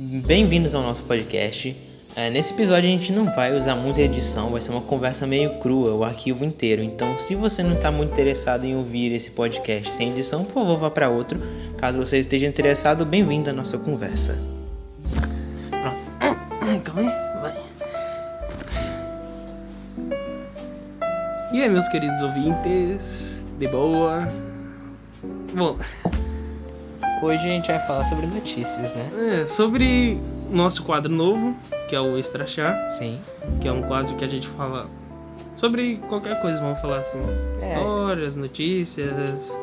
Bem-vindos ao nosso podcast. É, nesse episódio a gente não vai usar muita edição, vai ser uma conversa meio crua, o arquivo inteiro. Então, se você não está muito interessado em ouvir esse podcast sem edição, por favor, vá para outro. Caso você esteja interessado, bem-vindo à nossa conversa. Calma aí, vai. E aí, meus queridos ouvintes, de boa? Bom, Hoje a gente vai falar sobre notícias, né? é, sobre nosso quadro novo, que é o Extra Chá, Sim. que é um quadro que a gente fala sobre qualquer coisa, vamos falar assim, É. histórias, notícias.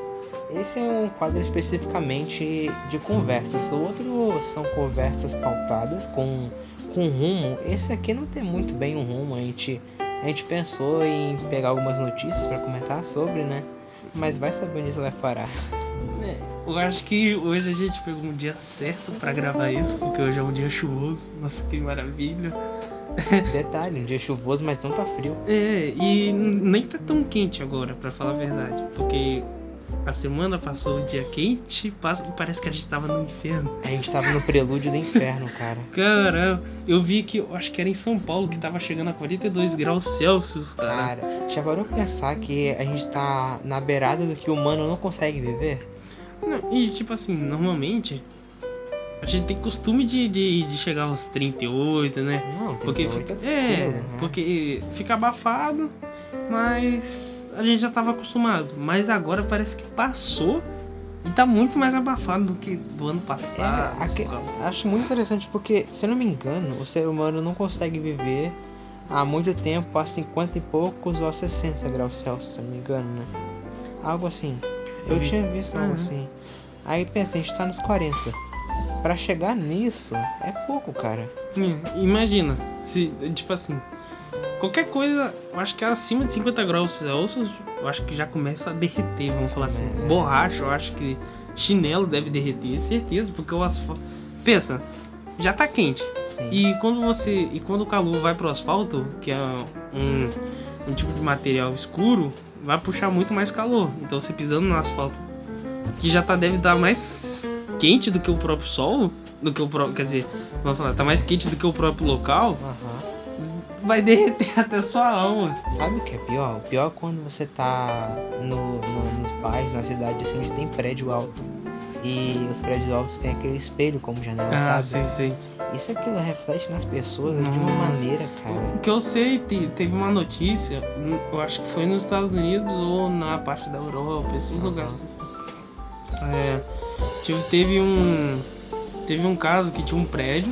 Esse é um quadro especificamente de conversas. O outro são conversas pautadas com, com rumo. Esse aqui não tem muito bem um rumo. A gente, a gente pensou em pegar algumas notícias para comentar sobre, né? Mas vai saber onde isso vai parar. É, eu acho que hoje a gente pegou um dia certo pra gravar isso, porque hoje é um dia chuvoso. Nossa, que maravilha. Detalhe, um dia chuvoso, mas não tá frio. É, e nem tá tão quente agora, pra falar a verdade. Porque a semana passou um dia quente e parece que a gente tava no inferno. A gente tava no prelúdio do inferno, cara. Caramba, eu vi que, eu acho que era em São Paulo, que tava chegando a 42 graus Celsius, cara. Cara, já parou pensar que a gente tá na beirada do que o humano não consegue viver? Não, e tipo assim, normalmente a gente tem costume de, de, de chegar aos 38, né? Não, tem Porque que fica, é, né? porque fica abafado, mas a gente já tava acostumado. Mas agora parece que passou e tá muito mais abafado do que do ano passado. É, aque- acho muito interessante porque, se não me engano, o ser humano não consegue viver há muito tempo a 50 e poucos ou a 60 graus Celsius, se não me engano, né? Algo assim. Eu, Eu vi. tinha visto algo Uhum. assim. Aí pensei, a gente tá nos 40. Pra chegar nisso, é pouco, cara. É, imagina, se, tipo assim, qualquer coisa, eu acho que é acima de 50 graus Celsius, eu acho que já começa a derreter, vamos falar assim. É. Borracha, eu acho que chinelo deve derreter, certeza, porque o asfalto. Pensa, já tá quente. Sim. E quando você. E quando o calor vai pro asfalto, que é um, um tipo de material escuro, vai puxar muito mais calor. Então você pisando no asfalto, que já tá, deve dar mais quente do que o próprio sol, do que o próprio. Quer dizer, vamos falar, tá mais quente do que o próprio local, Aham. vai derreter até sua alma. Sabe o que é pior? O pior é quando você tá no, no- nos bairros, na cidade, assim, onde tem prédio alto. E os prédios altos têm aquele espelho como janela, Ah, sabe? sei, sei. Isso aquilo reflete nas pessoas de uma Nossa. maneira, cara. O que eu sei, te- teve uma notícia, eu acho que foi nos Estados Unidos ou na parte da Europa, esses lugares. assim. É, tive- teve um. Teve um caso que tinha um prédio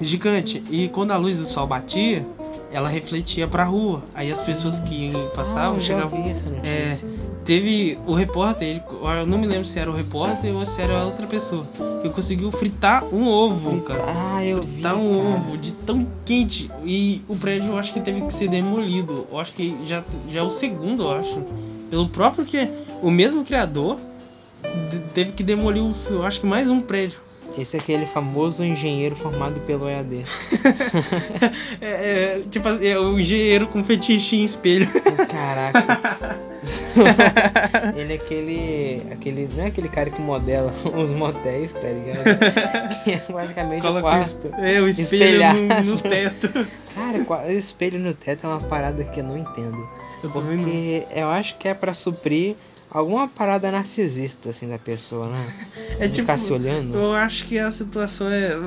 gigante. E quando a luz do sol batia, ela refletia pra rua. Aí as pessoas que passavam Ah, eu já chegavam. vi essa É, notícia. Teve o repórter, ele- eu não me lembro se era o repórter ou se era outra pessoa, que conseguiu fritar um ovo, cara. Ah, eu vi. Tá um cara. ovo de tão quente. E o prédio eu acho que teve que ser demolido. Eu acho que já, já é o segundo, eu acho. Pelo próprio que. O mesmo criador teve que demolir, o, eu acho que mais um prédio. Esse é aquele famoso engenheiro formado pelo EAD. É, é, tipo assim, é o engenheiro com fetiche em espelho. Caraca. Ele é aquele. aquele. Não é aquele cara que modela os motéis, tá ligado? Que é basicamente o Coloca o, quarto. é, o espelho no, no teto. Cara, o espelho no teto é uma parada que eu não entendo. Eu. Porque eu acho que é pra suprir alguma parada narcisista, assim, da pessoa, né? É De tipo. ficar se olhando. Eu acho que a situação é.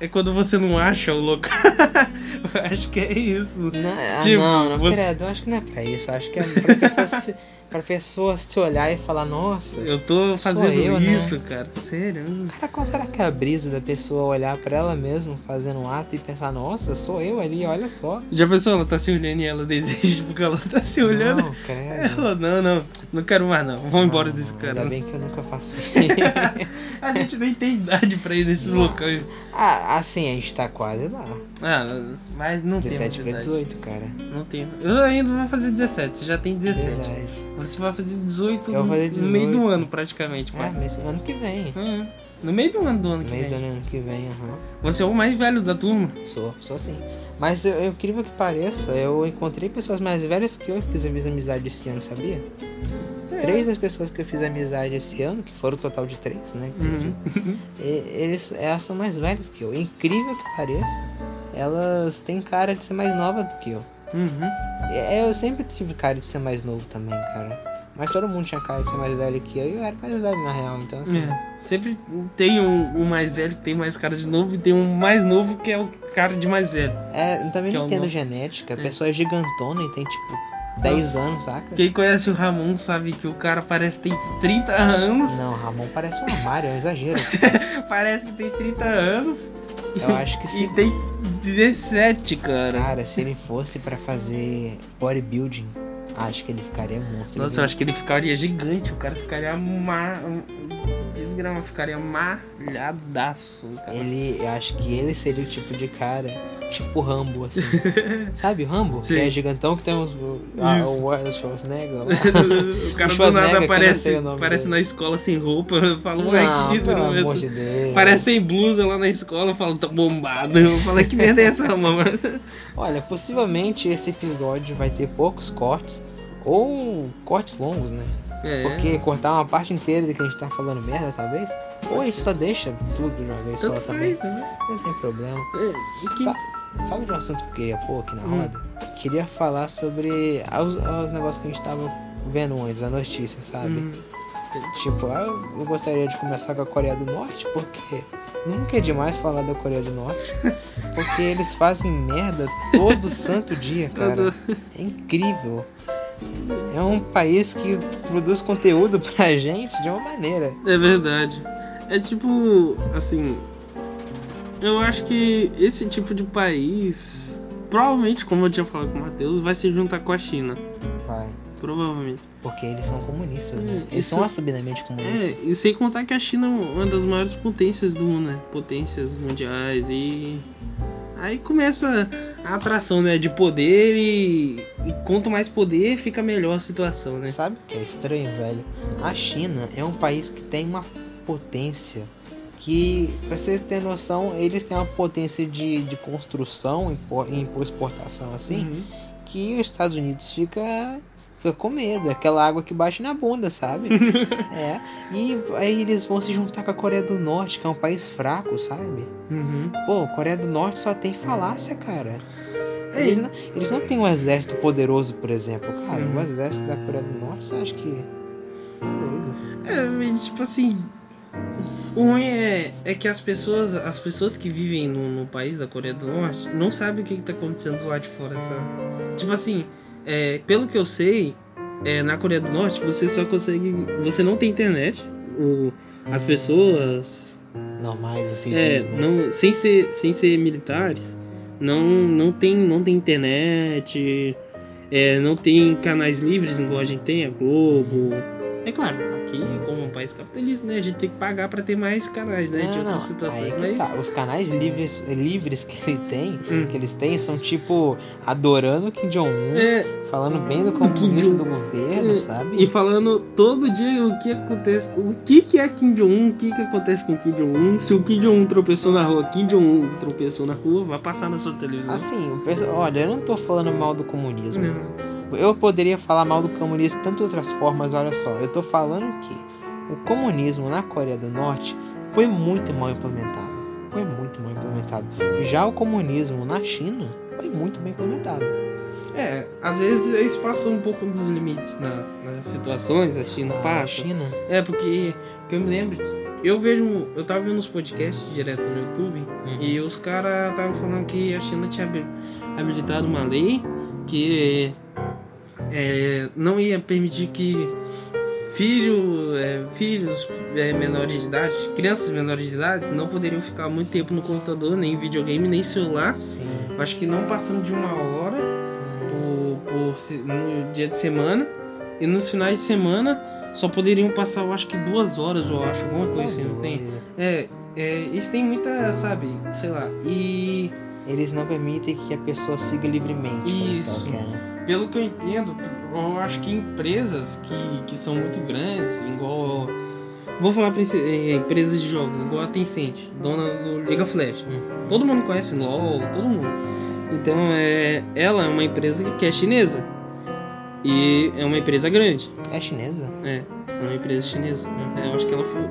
É quando você não acha o local. eu acho que é isso. Não, ah, Tipo, não, não, você- credo, eu acho que não é pra isso. Eu acho que é pra pessoa se, pra pessoa se olhar e falar, nossa, Eu tô fazendo eu, né? isso, cara. Sério. cara, qual será que é a brisa da pessoa olhar pra ela mesma fazendo um ato e pensar, nossa, sou eu ali, olha só. Já pensou, ela tá se olhando e ela deseja porque ela tá se olhando? Não, credo. Ela, não, não, não quero mais não. Vamos embora desse Ainda cara. bem que eu nunca faço isso. A gente nem tem idade pra ir nesses locais. ah, assim, a gente tá quase lá. Ah, mas não tem 17 pra idade. 18, cara. Não tem. Eu ainda vou fazer 17, você já tem 17. Verdade. Você vai fazer 18, Eu vou fazer no meio do 18. ano, praticamente. Ah, pai. mas ano que vem. É, No meio do ano do ano No que meio do vem. ano que vem, aham. Você é o mais velho da turma. Sou, sou sim. Mas eu, eu incrível que pareça, eu encontrei pessoas mais velhas que eu e fiz amizade esse ano, sabia? Três das pessoas que eu fiz amizade esse ano, que foram o total de três, né? Uhum. Eles, elas são mais velhas que eu. Incrível que pareça, elas têm cara de ser mais nova do que eu. Uhum. É, Eu sempre tive cara de ser mais novo também, cara. Mas todo mundo tinha cara de ser mais velho que eu e eu era mais velho na real, então assim. É, sempre tem um, um mais velho que tem mais cara de novo e tem um mais novo que é o cara de mais velho. É, também é não o entendo genética. A pessoa é gigantona e tem tipo 10 anos, saca? Quem conhece o Ramon sabe que o cara parece que tem 30 anos. Não, Ramon parece um armário, é um exagero. Parece que tem 30 anos. Eu acho que E se. tem 17, cara. Cara, se ele fosse pra fazer bodybuilding, acho que ele ficaria monstro. Nossa, eu acho que ele ficaria gigante. O cara ficaria ma... Desgrama, ficaria malhadaço, cara. Ele, eu acho que ele seria o tipo de cara, tipo Rambo, assim. Sabe o Rambo? Sim. Que é gigantão que tem uns. Ah, o Schwarzenegger o cara O do nada aparece, aparece dele. na escola sem roupa. Fala, ué, que pelo é amor isso?" de Deus. Parece sem blusa lá na escola, fala, tá bombado. Eu falei, que merda é essa, mamãe? Olha, possivelmente esse episódio vai ter poucos cortes ou cortes longos, né? É. Porque cortar uma parte inteira de que a gente tá falando merda, talvez. Ou a gente só deixa tudo de uma vez só Tanto também. faz, né? Não tem problema. É, que- Sa- Sabe de um assunto que eu queria pôr aqui na Hum. roda? Queria falar sobre os, os negócios que a gente tava vendo antes, a notícia, sabe? Hum, Tipo, ah, eu gostaria de começar com a Coreia do Norte, porque nunca é demais falar da Coreia do Norte. Porque eles fazem merda todo santo dia, cara. É incrível. É um país que produz conteúdo pra gente de uma maneira. É verdade. É tipo, assim. Eu acho que esse tipo de país, provavelmente, como eu tinha falado com o Matheus, vai se juntar com a China. Vai. Provavelmente. Porque eles são comunistas, né? É, Eles isso- são assumidamente É, comunistas. e sem contar que a China é uma das maiores potências do mundo, né? Potências mundiais e. Aí começa a atração, né? De poder e, e quanto mais poder, fica melhor a situação, né? Sabe o que é estranho, velho? A China é um país que tem uma potência que, pra você ter noção, eles têm uma potência de, de construção e por- por exportação assim, Uhum. que os Estados Unidos fica, fica com medo, aquela água que bate na bunda, sabe? é. E aí eles vão se juntar com a Coreia do Norte, que é um país fraco, sabe? Uhum. Pô, Coreia do Norte só tem falácia, cara. É, Eles não, eles não têm um exército poderoso, por exemplo. Cara, Uhum. o exército da Coreia do Norte, você acha que. Tá doido? É, tipo assim. O ruim é, é que as pessoas, as pessoas que vivem no, no país da Coreia do Norte não sabem o que, que tá acontecendo lá de fora, sabe? Tipo assim, é, pelo que eu sei, é, na Coreia do Norte você só consegue. Você não tem internet. O, as pessoas. Normais, assim, É, né? não, sem, ser, sem ser militares, não, não, tem, não tem internet. É, não tem canais livres igual a gente tem, a Globo. É claro, aqui, como um país capitalista, né? A gente tem que pagar pra ter mais canais, né? de Não, outras não, situações. que Mas. tá. Os canais livres, livres que ele tem, Hum. que eles têm, são tipo adorando o Kim Jong-un, É, falando bem do comunismo do governo, é, sabe? E falando todo dia o que acontece, o que que é Kim Jong-un, o que que acontece com Kim Jong-un. Se o Kim Jong-un tropeçou na rua, Kim Jong-un tropeçou na rua, vai passar na sua televisão. Assim, olha, eu não tô falando mal do comunismo. Não. Eu poderia falar mal do comunismo de tantas outras formas, olha só. Eu tô falando que o comunismo na Coreia do Norte foi muito mal implementado. Foi muito mal implementado. Já o comunismo na China foi muito bem implementado. É, às vezes eles passam um pouco dos limites na- nas situações, a China A passa. China, É, porque, porque eu me lembro, eu vejo, eu tava vendo uns podcasts direto no YouTube Uhum. e os caras estavam falando que a China tinha habi- habilitado uma lei que é, não ia permitir que filho, é, filhos é, menores de idade, crianças menores de idade, não poderiam ficar muito tempo no computador, nem videogame, nem celular. sim. Acho que não passando de uma hora por, por no dia de semana. E nos finais de semana só poderiam passar, eu acho que duas horas, eu acho, alguma coisa assim, não tem? É, é, isso tem muita, sabe, sei lá. E Eles não permitem que a pessoa siga livremente. Isso. ela quer, né? Pelo que eu entendo, eu acho que empresas que, que são muito grandes, igual. Vou falar é, empresas de jogos, igual a Tencent, dona do League of Legends. Uhum. Todo mundo conhece LOL, todo mundo. Então é, ela é uma empresa que é chinesa. E é uma empresa grande. É chinesa? É, é uma empresa chinesa. Uhum. É, eu acho que ela foi.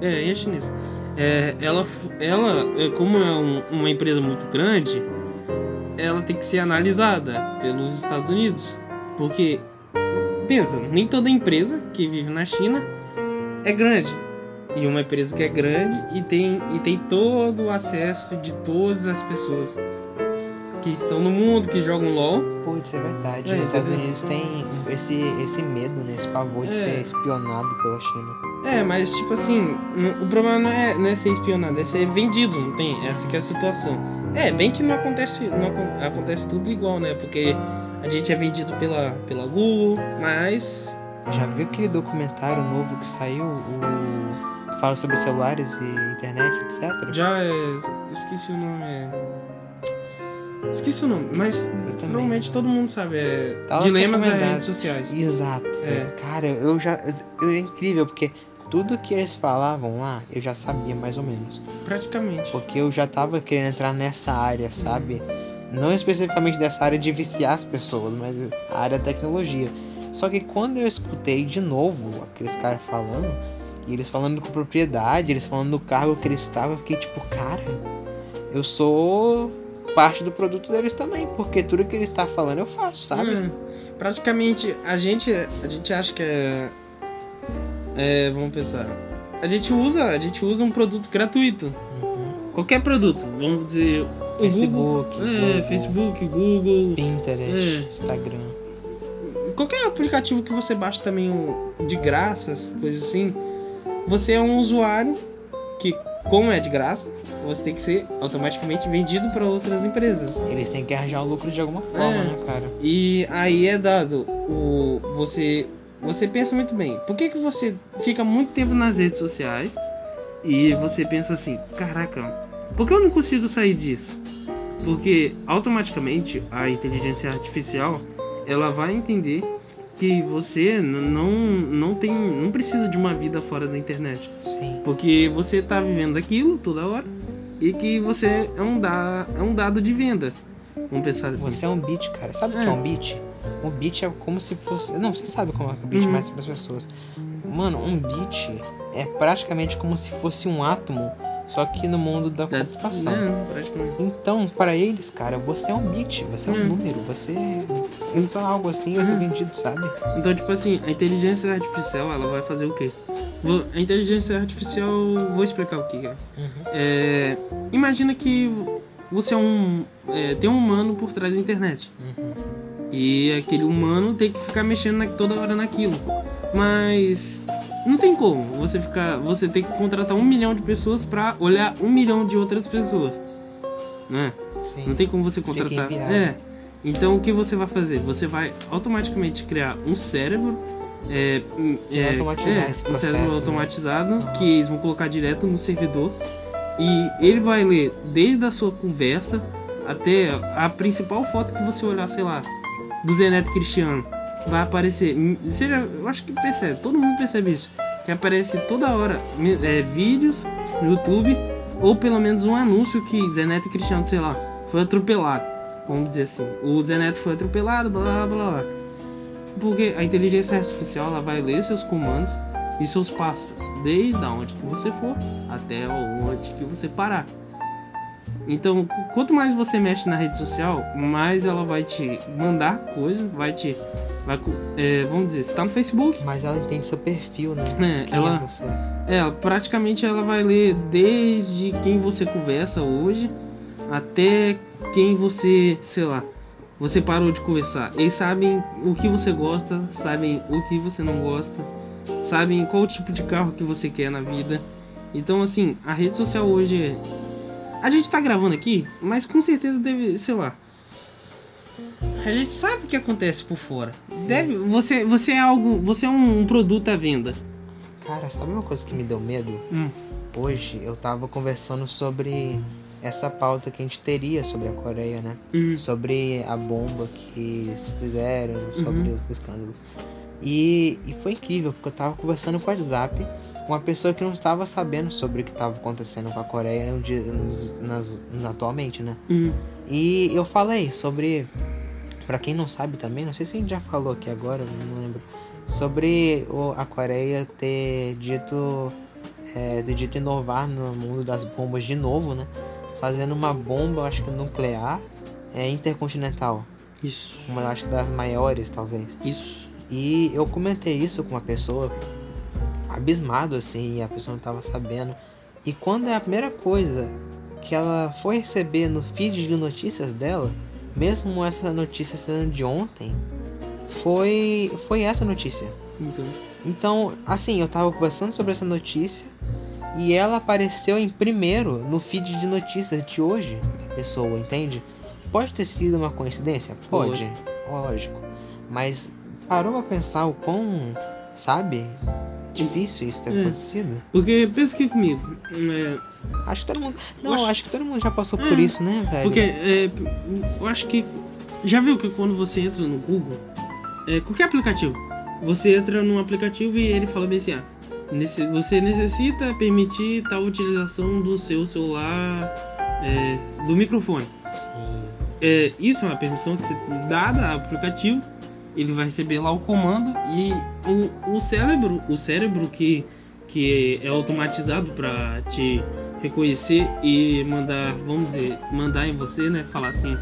É, é chinesa. É, ela, ela, é, como é um- uma empresa muito grande, ela tem que ser analisada pelos Estados Unidos. Porque, pensa, nem toda empresa que vive na China é grande. E uma empresa que é grande e tem, e tem todo o acesso de todas as pessoas que estão no mundo, que jogam LOL. Putz, é verdade. É, Os Estados? Unidos têm esse, esse medo, né? Esse pavor de É. ser espionado pela China. É, mas tipo assim, o problema não é, não é ser espionado, é ser vendido, não tem? Essa que é a situação. É, bem que não acontece, não acon- acontece tudo igual, né? Porque a gente é vendido pela, pela Google, mas. Já viu aquele documentário novo que saiu? O... Fala sobre celulares e internet, etc? Já é. Esqueci o nome. É... Esqueci o nome, mas normalmente todo mundo sabe. É Tá dilemas das redes sociais. Exato. É. Cara, eu já. Eu, é incrível, porque tudo que eles falavam lá, eu já sabia mais ou menos. Praticamente. Porque eu já tava querendo entrar nessa área, sabe? Não especificamente dessa área de viciar as pessoas, mas a área da tecnologia. Só que quando eu escutei de novo aqueles caras falando, e eles falando com propriedade, eles falando do cargo que eles estavam, eu fiquei tipo, cara, eu sou parte do produto deles também, porque tudo que eles estão falando eu faço, sabe? Hum, praticamente a gente a gente acha que é, é vamos pensar a gente usa a gente usa um produto gratuito qualquer produto vamos dizer o Facebook, Google, é, Google. Facebook Google Pinterest, É. Instagram. qualquer aplicativo que você baixa também de graça coisas assim você é um usuário que como é de graça você tem que ser automaticamente vendido para outras empresas Eles têm que arranjar o lucro de alguma forma, É. né, cara? E aí é dado o você você pensa muito bem. Por que que você fica muito tempo nas redes sociais e você pensa assim, caraca, por que eu não consigo sair disso? Porque automaticamente a inteligência artificial ela vai entender que você não não tem não precisa de uma vida fora da internet. Sim. Porque você tá vivendo aquilo toda hora e que você é um, da, é um dado de venda. Vamos pensar assim. Você é um beat, cara. Sabe o que É. é um beat? Um beat é como se fosse. Não, você sabe como é que é o beat, Uhum. mas para as pessoas. Mano, um beat é praticamente como se fosse um átomo, só que no mundo da Da- computação. praticamente. Então, para eles, cara, você é um bit, você é um Hum. número, você é só algo assim, ser Uhum. vendido, sabe? Então, tipo assim, a inteligência artificial, ela vai fazer o quê? Vou- A inteligência artificial, vou explicar o que é. É, imagina que você é um, é, tem um humano por trás da internet. Uhum. E aquele humano tem que ficar mexendo na- toda hora naquilo. Mas não tem como você ficar. Você tem que contratar um milhão de pessoas pra olhar um milhão de outras pessoas. Né? Sim. Não tem como você contratar. É. Então o que você vai fazer? Você vai automaticamente criar um cérebro. É, é, é, esse um processo, cérebro né? automatizado que eles vão colocar direto no servidor e ele vai ler desde a sua conversa até a principal foto que você olhar, sei lá, do Zé Neto Cristiano. Vai aparecer. Seja, eu acho que percebe, todo mundo percebe isso. Que aparece toda hora é, vídeos no YouTube ou pelo menos um anúncio que Zé Neto Cristiano, sei lá, foi atropelado. Vamos dizer assim. O Zé Neto foi atropelado, blá blá. blá. Porque a inteligência artificial ela vai ler seus comandos e seus passos, desde onde que você for até onde que você parar. Então, qu- quanto mais você mexe na rede social, mais ela vai te mandar coisa, vai te. Vai, é, vamos dizer, você tá no Facebook, Mas ela entende seu perfil, né? É, Quem ela- é você? é, praticamente ela vai ler desde quem você conversa hoje até quem você, sei lá, você parou de conversar. Eles sabem o que você gosta, sabem o que você não gosta, sabem qual tipo de carro que você quer na vida. Então, assim, a rede social hoje é. A gente tá gravando aqui, mas com certeza deve, sei lá. A gente sabe o que acontece por fora. Deve, você, você é algo, você é um, produto à venda. Cara, sabe uma coisa que me deu medo? Hum. Hoje eu tava conversando sobre essa pauta que a gente teria sobre a Coreia, né? Hum. Sobre a bomba que eles fizeram, sobre Uhum. os escândalos. E, e foi incrível, porque eu tava conversando com o WhatsApp uma pessoa que não estava sabendo sobre o que estava acontecendo com a Coreia nos- nas- atualmente, né? Hum. E eu falei sobre Pra quem não sabe também, não sei se a gente já falou aqui agora, não lembro. Sobre o, a Coreia ter dito. É, ter dito inovar no mundo das bombas de novo, né? Fazendo uma bomba, acho que nuclear, é, intercontinental. Isso. Uma, acho que das maiores, talvez. Isso. E eu comentei isso com uma pessoa abismado assim, e a pessoa não estava sabendo. E quando é a primeira coisa que ela foi receber no feed de notícias dela, mesmo essa notícia sendo de ontem, foi foi essa notícia. Então. Então, assim, eu tava conversando sobre essa notícia e ela apareceu em primeiro no feed de notícias de hoje da pessoa, entende? Pode ter sido uma coincidência? Pode, lógico. Mas parou pra pensar o quão, sabe, difícil isso ter É. acontecido? Porque pensa aqui comigo. É, Acho que todo mundo. Não, acho- acho... que todo mundo já passou É, por isso, né, velho? porque é, eu acho que. Já viu que quando você entra no Google, é, qualquer aplicativo, você entra num aplicativo e ele fala bem assim, ah, nesse- você necessita permitir tal utilização do seu celular, é, do microfone. Sim. É, isso é uma permissão que você dada ao aplicativo, ele vai receber lá o comando e o, o cérebro, o cérebro que, que é automatizado para te reconhecer e mandar, vamos dizer, mandar em você, né? Falar assim,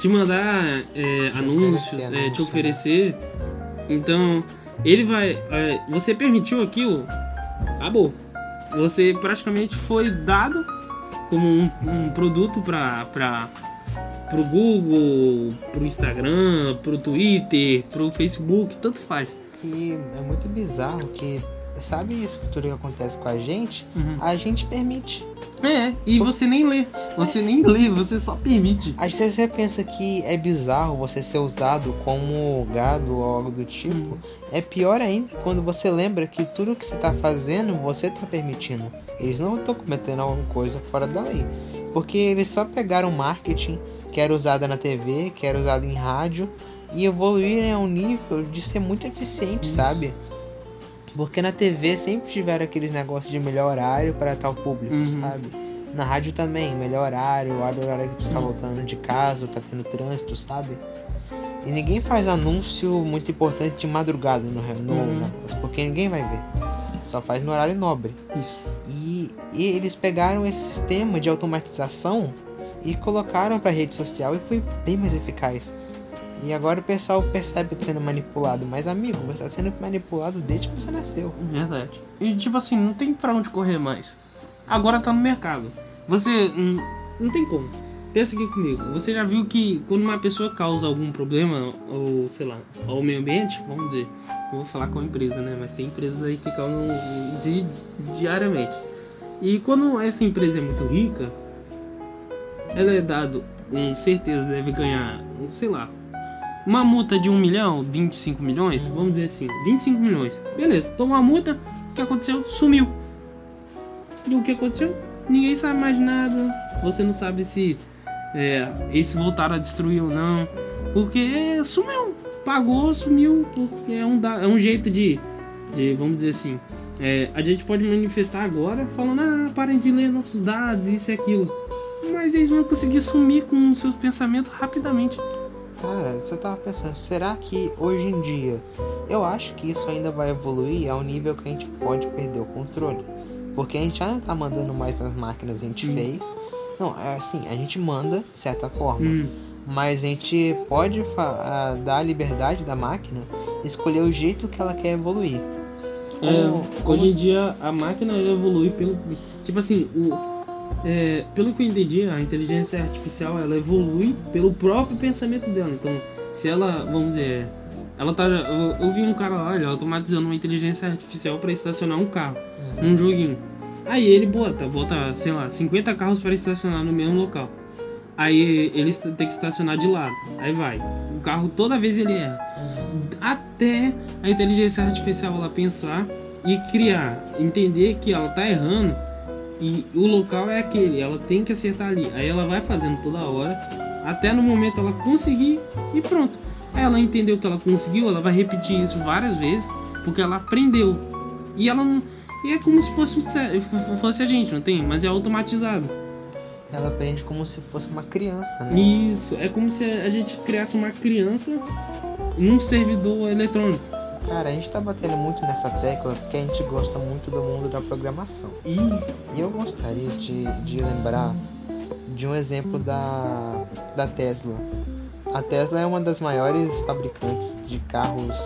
te mandar é, Te anúncios, oferecer é, te né? oferecer. Então, ele vai. é, você permitiu aquilo, acabou. Você praticamente foi dado como um, um produto para pro Google, pro Instagram, pro Twitter, pro Facebook, tanto faz. E é muito bizarro que. Sabe isso que tudo que acontece com a gente? Uhum. A gente permite. É, e você nem lê. Você nem lê, você só permite. Às vezes você pensa que é bizarro você ser usado como gado ou algo do tipo. É pior ainda quando você lembra que tudo que você tá fazendo, você tá permitindo. Eles não estão cometendo alguma coisa fora da lei. Porque eles só pegaram marketing que era usado na TV, que era usado em rádio, e evoluíram a um nível de ser muito eficiente, sabe? Porque na TV sempre tiveram aqueles negócios de melhor horário para tal público, Uhum. sabe? Na rádio também, melhor horário, hora horário que você tá voltando de casa, ou tá tendo trânsito, sabe? E ninguém faz anúncio muito importante de madrugada no, no Uhum. negócio, porque ninguém vai ver. Só faz no horário nobre. Isso. E, e eles pegaram esse sistema de automatização e colocaram pra rede social e foi bem mais eficaz. E agora o pessoal percebe que tá sendo manipulado, mas amigo, você tá sendo manipulado desde que você nasceu. Verdade. E tipo assim, não tem pra onde correr mais. Agora tá no mercado. Você. Não, não tem como. Pensa aqui comigo. Você já viu que quando uma pessoa causa algum problema, ou sei lá, ao meio ambiente, vamos dizer. Vou falar com a empresa, né? Mas tem empresas aí que causam di- diariamente. E quando essa empresa é muito rica, ela é dado, com certeza deve ganhar, sei lá, uma multa de 1 milhão, 25 milhões, vamos dizer assim, 25 milhões. Beleza, tomou a multa, o que aconteceu? Sumiu. E o que aconteceu? Ninguém sabe mais nada. Você não sabe se é, eles voltaram a destruir ou não. Porque sumiu. Pagou, sumiu. É um, é um jeito de, de, vamos dizer assim, é, a gente pode manifestar agora falando, ah, parem de ler nossos dados, isso e aquilo. Mas eles vão conseguir sumir com seus pensamentos rapidamente. Cara, você tava pensando, será que hoje em dia eu acho que isso ainda vai evoluir ao nível que a gente pode perder o controle? Porque a gente já não tá mandando mais nas máquinas, a gente Hum. fez. Não, é assim, a gente manda de certa forma. Hum. Mas a gente pode dar a liberdade da máquina escolher o jeito que ela quer evoluir. É, Como- como- Hoje em dia a máquina evolui pelo. Tipo assim, o, é, pelo que eu entendi, a inteligência artificial ela evolui pelo próprio pensamento dela. Então, se ela, vamos dizer, ela tá. Eu, eu vi um cara lá, ele automatizando uma inteligência artificial para estacionar um carro num joguinho. Aí ele bota, bota, sei lá, 50 carros para estacionar no mesmo local. Aí ele tem que estacionar de lado. Aí vai. O carro toda vez ele erra. Até a inteligência artificial ela pensar e criar, entender que ela tá errando e o local é aquele, ela tem que acertar ali. Aí ela vai fazendo toda hora, até no momento ela conseguir e pronto. Aí ela entendeu que ela conseguiu, ela vai repetir isso várias vezes, porque ela aprendeu. E ela não. E é como se fosse, um fosse a gente, não tem? Mas é automatizado. ela aprende como se fosse uma criança, né? Isso, é como se a gente criasse uma criança num servidor eletrônico. Cara, a gente tá batendo muito nessa tecla porque a gente gosta muito do mundo da programação. E E eu gostaria de, de lembrar de um exemplo da, da Tesla. A Tesla é uma das maiores fabricantes de carros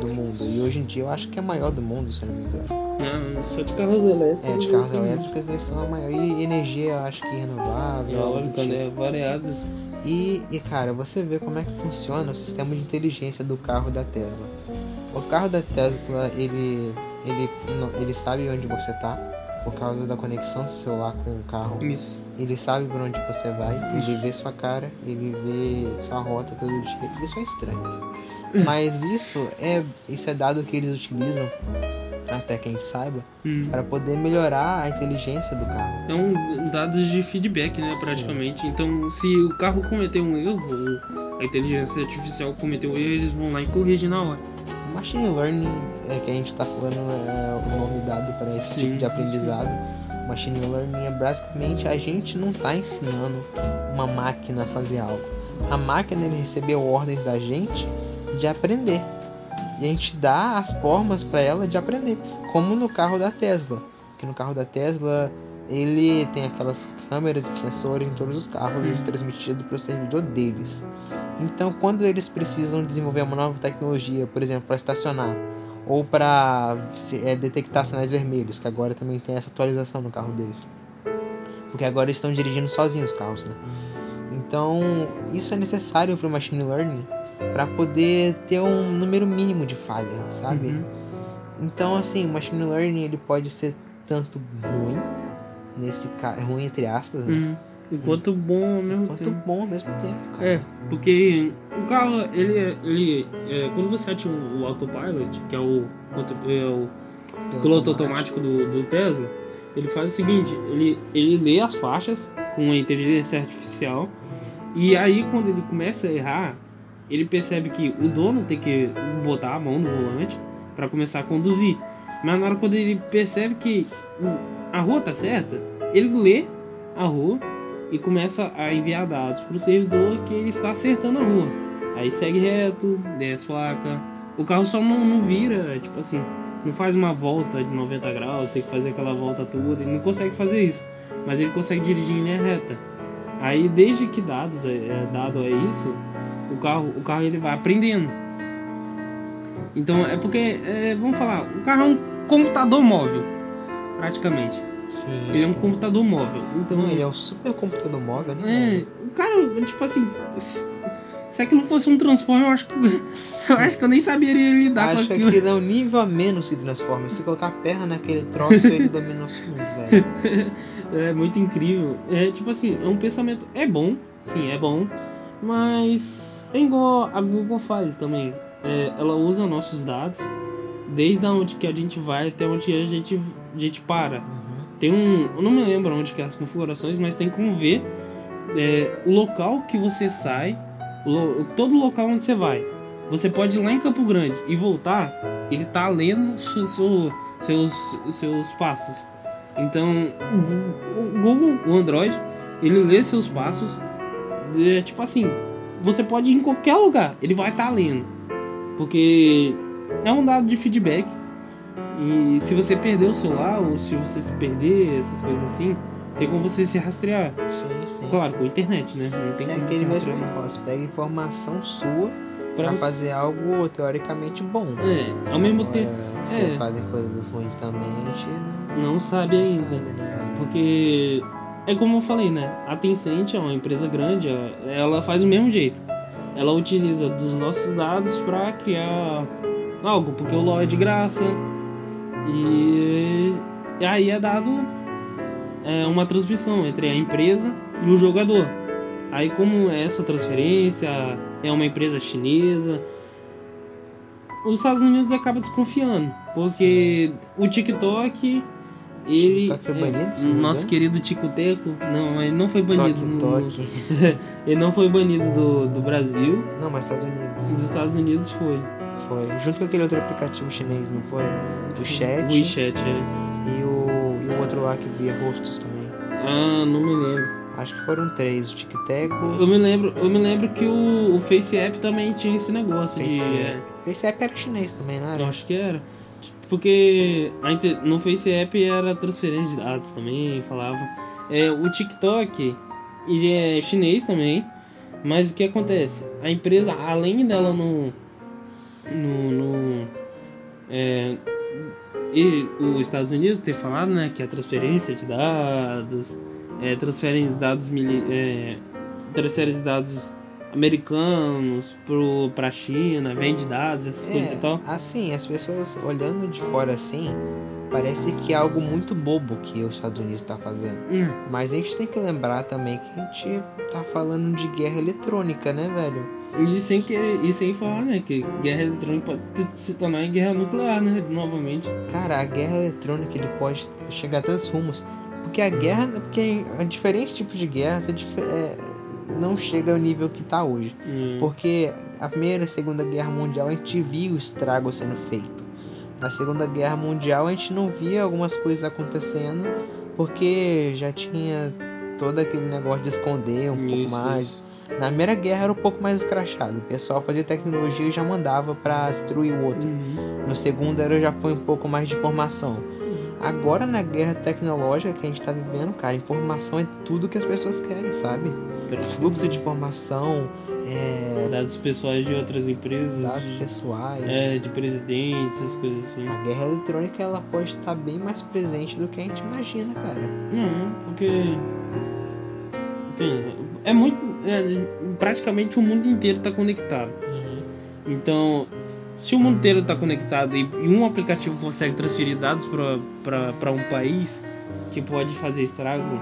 do mundo. E hoje em dia eu acho que é a maior do mundo, se não me engano. não, só de carros elétricos. É, de carros elétricos eles são a maior. E energia, eu acho que renovável. Eólica, tipo. né? Variadas. E, e cara, você vê como é que funciona o sistema de inteligência do carro da Tesla. O carro da Tesla, ele, ele, ele sabe onde você tá por causa da conexão do celular com o carro. Isso. Ele sabe por onde você vai, ele vê sua cara, ele vê sua rota todo dia. Isso é estranho. Mas isso é, isso é dado que eles utilizam, até que a gente saiba, Hum. para poder melhorar a inteligência do carro. São dados de feedback, né, Sim. praticamente. Então, se o carro cometer um erro, ou a inteligência artificial cometeu um erro, eles vão lá e corrigem na hora. Machine Learning, é que a gente está falando é o nome dado para esse Sim. tipo de aprendizado. Machine Learning é basicamente a gente não está ensinando uma máquina a fazer algo. A máquina recebeu ordens da gente de aprender. E a gente dá as formas para ela de aprender, como no carro da Tesla. Que no carro da Tesla ele tem aquelas câmeras e sensores em todos os carros, eles transmitidos para o servidor deles. Então, quando eles precisam desenvolver uma nova tecnologia, por exemplo, para estacionar ou para detectar sinais vermelhos, que agora também tem essa atualização no carro deles, porque agora eles estão dirigindo sozinhos os carros, né? Então, isso é necessário para o machine learning para poder ter um número mínimo de falha, sabe? Uhum. Então, assim, o machine learning ele pode ser tanto ruim nesse caso, ruim entre aspas, né? Hum. Enquanto bom ao mesmo Quanto tempo. bom ao mesmo tempo, cara. É, porque o carro, ele, é- ele é, quando você ativa o autopilot, que é o, é o Pelo piloto automático do, do Tesla, ele faz o seguinte, ele, ele lê as faixas com a inteligência artificial e aí quando ele começa a errar, ele percebe que o dono tem que botar a mão no volante para começar a conduzir. Mas na hora quando ele percebe que a rua tá certa, ele lê a rua e começa a enviar dados para o servidor que ele está acertando a rua. Aí segue reto, desce placa. O carro só não, não vira, tipo assim, não faz uma volta de 90 graus, tem que fazer aquela volta toda, ele não consegue fazer isso. Mas ele consegue dirigir em linha reta. Aí desde que dados é, é dado é isso, o carro, o carro ele vai aprendendo. Então é porque, é, vamos falar, o carro é um computador móvel, praticamente. Sim. Ele é um sim. computador móvel. Então Não, ele é um super computador móvel, né? é, cara, tipo assim, se, aquilo fosse um Transformer, eu acho que eu acho que eu nem saberia lidar Acho com que aquilo. aquilo é um nível a menos que transforma. Se colocar a perna naquele troço, ele domina o nosso mundo, velho. É muito incrível. É tipo assim, é um pensamento. É bom, sim, é bom. Mas é igual a Google faz também. É, ela usa nossos dados desde onde que a gente vai até onde a gente, a gente para. Tem um. Eu não me lembro onde que é as configurações, mas tem como ver é, o local que você sai, o todo local onde você vai. Você pode ir lá em Campo Grande e voltar, ele tá lendo su- seus, seus passos. Então, o Google, o Android, ele lê seus passos. É, tipo assim, você pode ir em qualquer lugar, ele vai estar lendo. Porque é um dado de feedback. E se você perder o celular, ou se você se perder, essas coisas assim, tem como você se rastrear. Sim, sim. Claro, sim. com a internet, né? Não tem É como aquele você mesmo negócio. Pega informação sua Pra pra você- fazer algo teoricamente bom. É, ao mesmo Agora, tempo, Se é. eles fazem coisas ruins também, a gente não, não sabe não ainda. sabe, né? Porque é como eu falei, né? A Tencent é uma empresa grande, ela- faz do mesmo jeito. Ela utiliza dos nossos dados para criar algo, porque o LoL é de graça. E, e aí é dado é, uma transmissão entre a empresa e o jogador. Aí como essa transferência é uma empresa chinesa, os Estados Unidos acaba desconfiando, porque o TikTok ele TikTok foi banido, se não me nosso querido Tico Teco, não, ele não foi banido Toque, no, toque. ele não foi banido do, do Brasil, Não, mas Estados Unidos. dos Estados Unidos foi. Foi. Junto com aquele outro aplicativo chinês, não foi? O chat. O WeChat, é. E o, e o outro lá que via rostos também. Ah, não me lembro. Acho que foram três, o TikTok. Eu me lembro, eu me lembro que o, o Face App também tinha esse negócio Face de. App. é, Face App era chinês também, não eu era? acho que era. Porque inter- no Face App era transferência de dados também, falava. É, o TikTok, ele é chinês também, mas o que acontece? A empresa, além dela no. No. no é, e os Estados Unidos ter falado, né, que a transferência de dados, é, transferem os dados, mili- é, transferem os dados americanos pro, pra China, vende dados, essas coisas e tal. assim, as pessoas olhando de fora assim, parece que é algo muito bobo que os Estados Unidos tá fazendo. Hum, Mas a gente tem que lembrar também que a gente tá falando de guerra eletrônica, né, velho? E sem querer, e sem falar, né, que guerra eletrônica pode se tornar em guerra nuclear, né, novamente. Cara, a guerra eletrônica ele pode chegar a tantos rumos. Porque a guerra, porque a diferentes tipos de guerras é é, não chega ao nível que tá hoje. Hum, Porque a Primeira e a Segunda Guerra Mundial a gente via o estrago sendo feito. Na Segunda Guerra Mundial a gente não via algumas coisas acontecendo porque já tinha todo aquele negócio de esconder um pouco Isso, mais. Na Primeira Guerra era um pouco mais escrachado. O pessoal fazia tecnologia e já mandava pra destruir o outro. uhum. No segundo era já foi um pouco mais de informação. Agora na guerra tecnológica que a gente tá vivendo, cara, informação é tudo que as pessoas querem, sabe? Fluxo de informação, é, Dados pessoais de outras empresas, dados de, pessoais. é, de presidentes, essas coisas assim. A guerra eletrônica ela pode estar bem mais presente do que a gente imagina, cara. Não, porque. pensa, É muito. É, praticamente o mundo inteiro está conectado. Então, se o mundo inteiro está conectado e, e um aplicativo consegue transferir dados para um país que pode fazer estrago,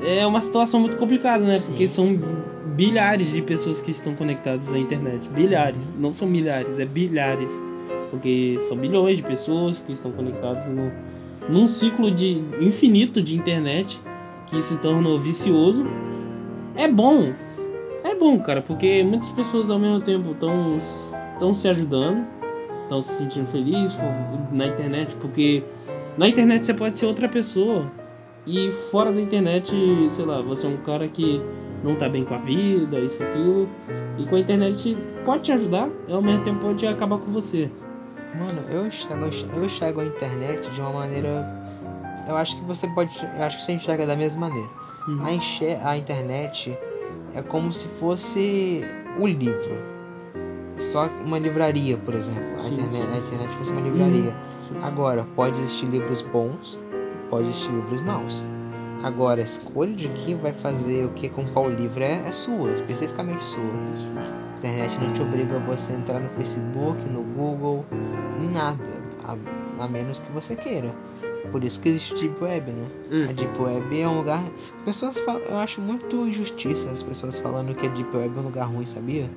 é uma situação muito complicada, né? Sim, Porque são sim. bilhares de pessoas que estão conectadas à internet. Bilhares, não são milhares, é bilhares. Porque são bilhões de pessoas que estão conectadas no, num ciclo de infinito de internet que se tornou vicioso. É bom, é bom, cara, porque muitas pessoas ao mesmo tempo estão se ajudando, estão se sentindo felizes na internet, porque na internet você pode ser outra pessoa e fora da internet, sei lá, você é um cara que não tá bem com a vida, isso aquilo, e com a internet pode te ajudar e ao mesmo tempo pode acabar com você. Mano, eu enxergo, eu enxergo a internet de uma maneira. Eu acho que você pode. Eu acho que você enxerga da mesma maneira. Uhum. A, a internet é como se fosse o livro. Só uma livraria, por exemplo. A internet, a internet fosse uma livraria. Sim. Agora, pode existir livros bons e pode existir livros maus. Agora, a escolha de quem vai fazer o que com qual livro é, é sua, especificamente sua. A internet não te obriga a você entrar no Facebook, no Google, em nada, a, a menos que você queira. Por isso que existe Deep Web, né? Hum. A Deep Web é um lugar. Pessoas falam, eu acho muito injustiça as pessoas falando que a Deep Web é um lugar ruim, sabia?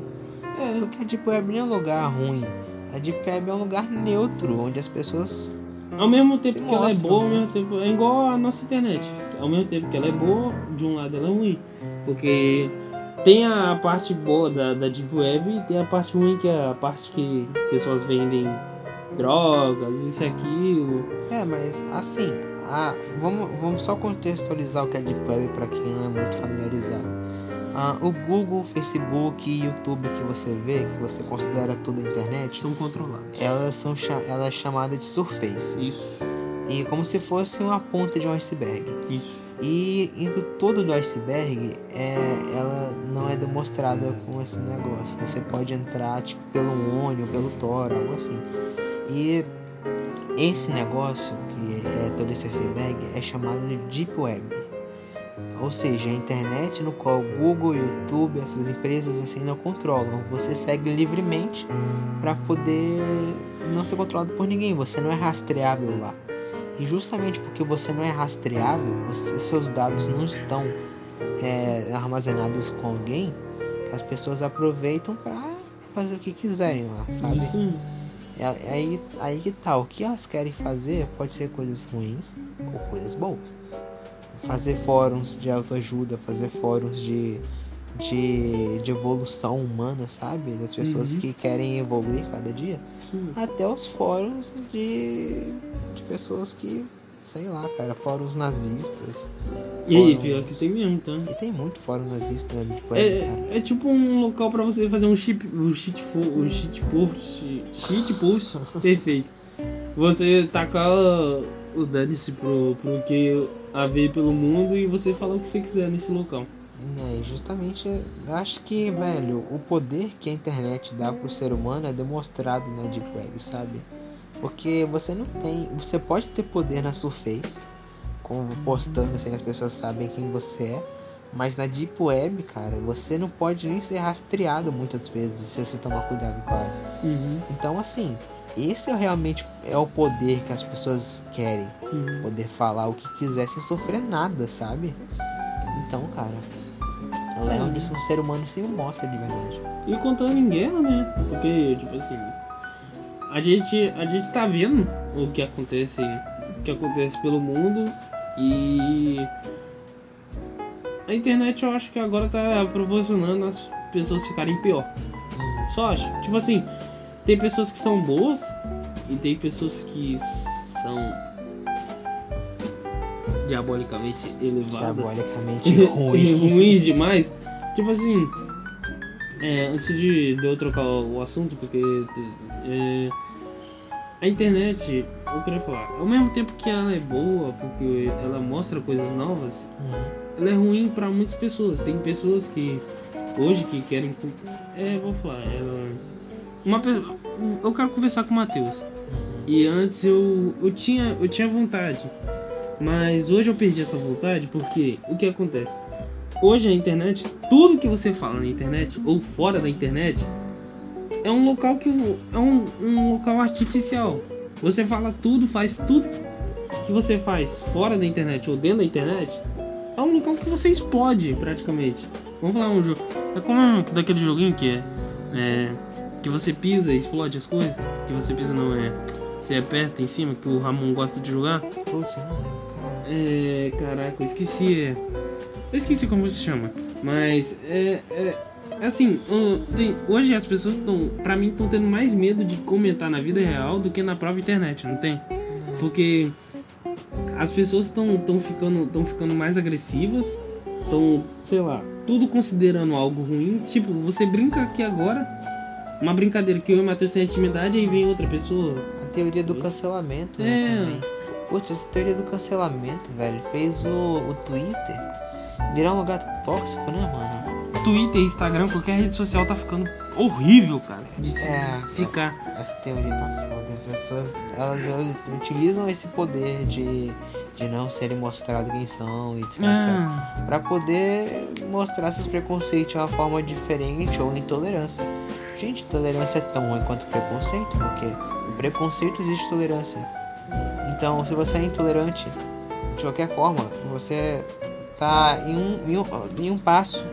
É, Porque a Deep Web não é um lugar ruim. A Deep Web é um lugar neutro, onde as pessoas. Ao mesmo tempo que ela é mostram, boa, ao né? mesmo tempo. É igual a nossa internet. Ao mesmo tempo que ela é boa, de um lado ela é ruim. Porque tem a parte boa da, da Deep Web e tem a parte ruim, que é a parte que pessoas vendem drogas, isso e aquilo. É, mas assim, a... vamos, vamos só contextualizar o que é Deep Web para quem não é muito familiarizado. Ah, o Google, Facebook e YouTube que você vê, que você considera toda a internet, São controlados. elas são ela é chamada de surface. Isso, E como se fosse uma ponta de um iceberg. isso. E em todo do iceberg, é, ela não é demonstrada com esse negócio. Você pode entrar tipo pelo ônibus, pelo Tor, algo assim. E esse negócio, que é todo esse iceberg, é chamado de Deep Web. Ou seja, a internet no qual Google, YouTube, essas empresas assim não controlam. Você segue livremente para poder não ser controlado por ninguém. Você não é rastreável lá. E justamente porque você não é rastreável, você- seus dados não estão é, armazenados com alguém, as pessoas aproveitam para fazer o que quiserem lá, sabe? Isso. É, aí, aí que tá, o que elas querem fazer pode ser coisas ruins ou coisas boas. Fazer fóruns de autoajuda, fazer fóruns de, de, de evolução humana, sabe? Das pessoas Uhum. que querem evoluir cada dia Sim. até os fóruns de, de pessoas que sei lá, cara, fóruns nazistas. E aí, pior que tem mesmo, tá? E tem muito fórum nazista na Deep Web, cara. É, é tipo um local pra você fazer um chip, um fo- um cheat post, cheat post perfeito. Você tacar o dane-se pro, pro que haver pelo mundo e você falar o que você quiser nesse local. É, justamente, acho que, velho, o poder que a internet dá pro ser humano é demonstrado na Deep Web, sabe? Porque você não tem. Você pode ter poder na Surface, como postando sem as pessoas sabem quem você é. Mas na Deep Web, cara, você não pode nem ser rastreado muitas vezes, se você tomar cuidado, claro. Uhum, Então, assim, esse é realmente é o poder que as pessoas querem. uhum. Poder falar o que quiser sem sofrer nada, sabe? Então, cara, lá é onde um ser humano se mostra de verdade. E contando em guerra, né? Porque, tipo assim, a gente, a gente tá vendo o que acontece, o que acontece pelo mundo e a internet eu acho que agora tá proporcionando as pessoas ficarem pior. Só acho. Tipo assim, tem pessoas que são boas e tem pessoas que são diabolicamente elevadas. Diabolicamente ruim. ruins demais. Tipo assim, é, antes de, de eu trocar o assunto, porque é, a internet, eu queria falar, ao mesmo tempo que ela é boa, porque ela mostra coisas novas, Uhum. ela é ruim pra muitas pessoas. Tem pessoas que hoje que querem. É, vou falar, ela. Uma Eu quero conversar com o Matheus. E antes eu, eu, tinha, eu tinha vontade. Mas hoje eu perdi essa vontade porque o que acontece? Hoje a internet, tudo que você fala na internet ou fora da internet é um local que é um, um local artificial. Você fala tudo, faz tudo que você faz fora da internet ou dentro da internet é um local que você explode praticamente. Vamos falar um jogo. É como daquele joguinho que é, é, que você pisa e explode as coisas. Que você pisa não é. Você aperta em cima, que o Ramon gosta de jogar. Putz, não lembro. É. Caraca, eu esqueci. É, eu esqueci como se chama. Mas é é assim, o- tem- hoje as pessoas estão, pra mim, estão tendo mais medo de comentar na vida real do que na própria internet, não tem? Porque as pessoas estão tão ficando, tão ficando mais agressivas, estão, sei lá, tudo considerando algo ruim. Tipo, você brinca aqui agora, uma brincadeira que eu e o Matheus têm intimidade, aí vem outra pessoa. A teoria do cancelamento, É. né, também. Putz, essa teoria do cancelamento, velho, fez o, o Twitter virar um lugar tóxico, né, mano? Twitter, Instagram, qualquer rede social tá ficando horrível, cara, de se É. ficar. Essa teoria tá foda. As pessoas, elas, elas utilizam esse poder de, de não serem mostrados quem são, etc, etc. Ah, Pra poder mostrar seus preconceitos de uma forma diferente ou intolerância. Gente, tolerância é tão ruim quanto preconceito, porque o preconceito existe tolerância. Então, se você é intolerante, de qualquer forma, você tá em um, em um, em um passo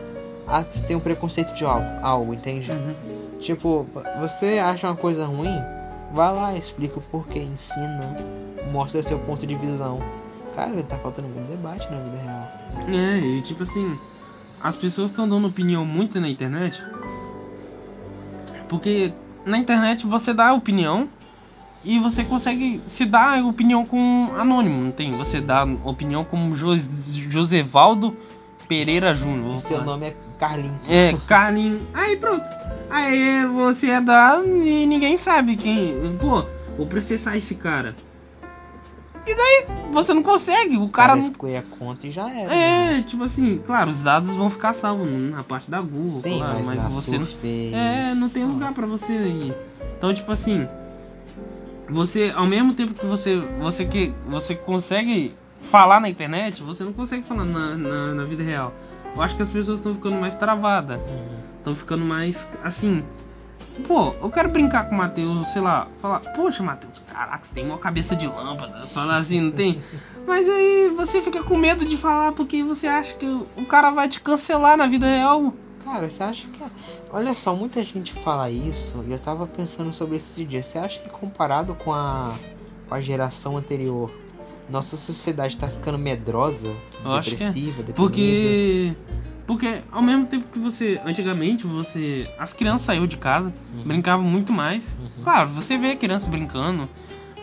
a ter um preconceito de algo, algo entende? uhum. Tipo, você acha uma coisa ruim, vai lá, explica o porquê, ensina, mostra seu ponto de visão. Cara, tá faltando muito debate na vida real. É, e tipo assim, as pessoas estão dando opinião muito na internet. Porque na internet você dá opinião e você consegue se dar opinião com anônimo, não tem? Você dá opinião como Jos Josevaldo Pereira Júnior. Seu nome é Carlinhos. É, Carlin. Aí pronto. Aí você é da e ninguém sabe quem. Pô, vou processar esse cara. E daí? Você não consegue. O cara cara não. a conta e já era. né? É, tipo assim, claro, os dados vão ficar salvos na parte da Google, Sim, claro, mas, mas, você não. Surface, É, não tem lugar pra você ir. Então, tipo assim, você, ao mesmo tempo que você, você que você consegue falar na internet, você não consegue falar na, na, na vida real. Eu acho que as pessoas estão ficando mais travadas, Uhum. estão ficando mais assim. Pô, eu quero brincar com o Matheus, sei lá, falar, poxa, Matheus, caraca, você tem uma cabeça de lâmpada, falar assim, não tem? Mas aí você fica com medo de falar porque você acha que o cara vai te cancelar na vida real. Cara, você acha que. Olha só, muita gente fala isso e eu tava pensando sobre esse dia. Você acha que comparado com a, com a geração anterior, nossa sociedade tá ficando medrosa, Eu é. depressiva, deprimida? Porque. Porque ao mesmo tempo que você. Antigamente você. As crianças saíam de casa, brincavam muito mais. Claro, você vê a criança brincando,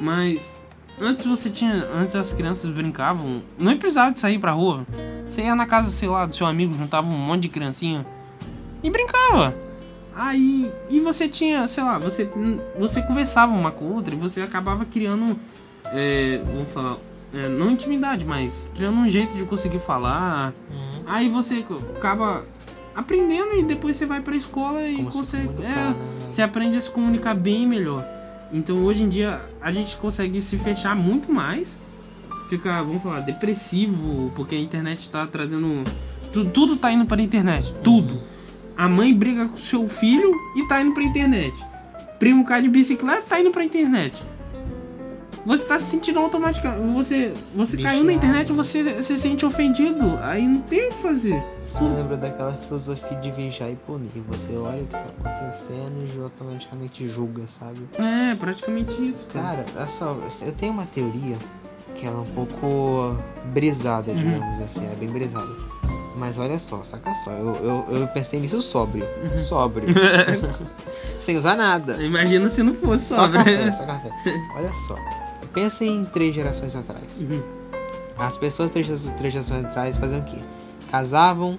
mas Antes você tinha. Antes as crianças brincavam. Não precisava de sair pra rua. Você ia na casa, sei lá, do seu amigo, juntava um monte de criancinha e brincava. Aí. E você tinha, sei lá, você, você conversava uma com outra e você acabava criando. É, vamos falar. É, não intimidade, mas criando um jeito de conseguir falar. Uhum. Aí você acaba aprendendo e depois você vai pra escola e Como se consegue. é, né? você aprende a se comunicar bem melhor. Então hoje em dia a gente consegue se fechar muito mais. Fica, vamos falar, depressivo, porque a internet tá trazendo. Tudo, tudo tá indo pra internet. Tudo. A mãe briga com seu filho e tá indo pra internet. Primo cai de bicicleta tá indo pra internet. Você tá se sentindo automaticamente. Você, você caiu na internet você se sente ofendido. Aí não tem o que fazer. Isso me lembra daquela filosofia de vigiar e punir. Você olha o que tá acontecendo e automaticamente julga, sabe? É, praticamente isso, cara. Cara, olha só, eu tenho uma teoria que ela é um pouco brisada, Uhum. digamos assim, é bem brisada. Mas olha só, saca só, eu, eu, eu pensei nisso sóbrio. Uhum. Sóbrio. Sem usar nada. Imagina se não fosse Só só, café, só café. Olha só. Pensa em três gerações atrás. Uhum. As pessoas três, três gerações atrás faziam o quê? Casavam,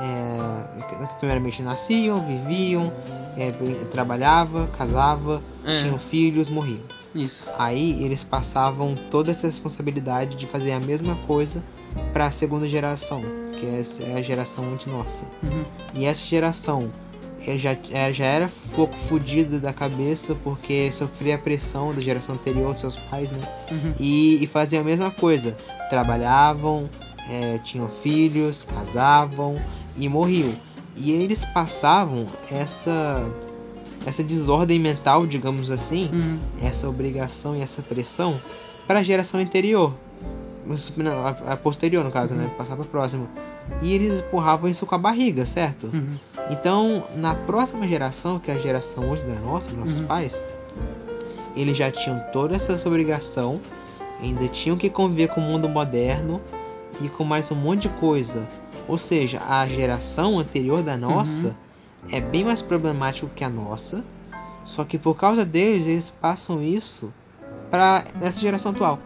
é, primeiramente nasciam, viviam, é, trabalhava, casava, É. tinham filhos, morriam. Isso. Aí eles passavam toda essa responsabilidade de fazer a mesma coisa para a segunda geração, que essa é a geração antes nossa. Uhum. E essa geração ele já, é, já era um pouco fodida da cabeça porque sofria a pressão da geração anterior dos seus pais, né? Uhum. E, e faziam a mesma coisa. Trabalhavam, é, tinham filhos, casavam e morriam. E eles passavam essa, essa desordem mental, digamos assim, Uhum. essa obrigação e essa pressão para a geração anterior. A, posterior, no caso, né? Passar para próximo. E eles empurravam isso com a barriga, certo? Uhum. Então, na próxima geração, que é a geração hoje da nossa, dos nossos Uhum. pais, eles já tinham toda essa obrigação, ainda tinham que conviver com o mundo moderno e com mais um monte de coisa. Ou seja, a geração anterior da nossa é bem mais problemático que a nossa, só que por causa deles, eles passam isso para essa geração atual.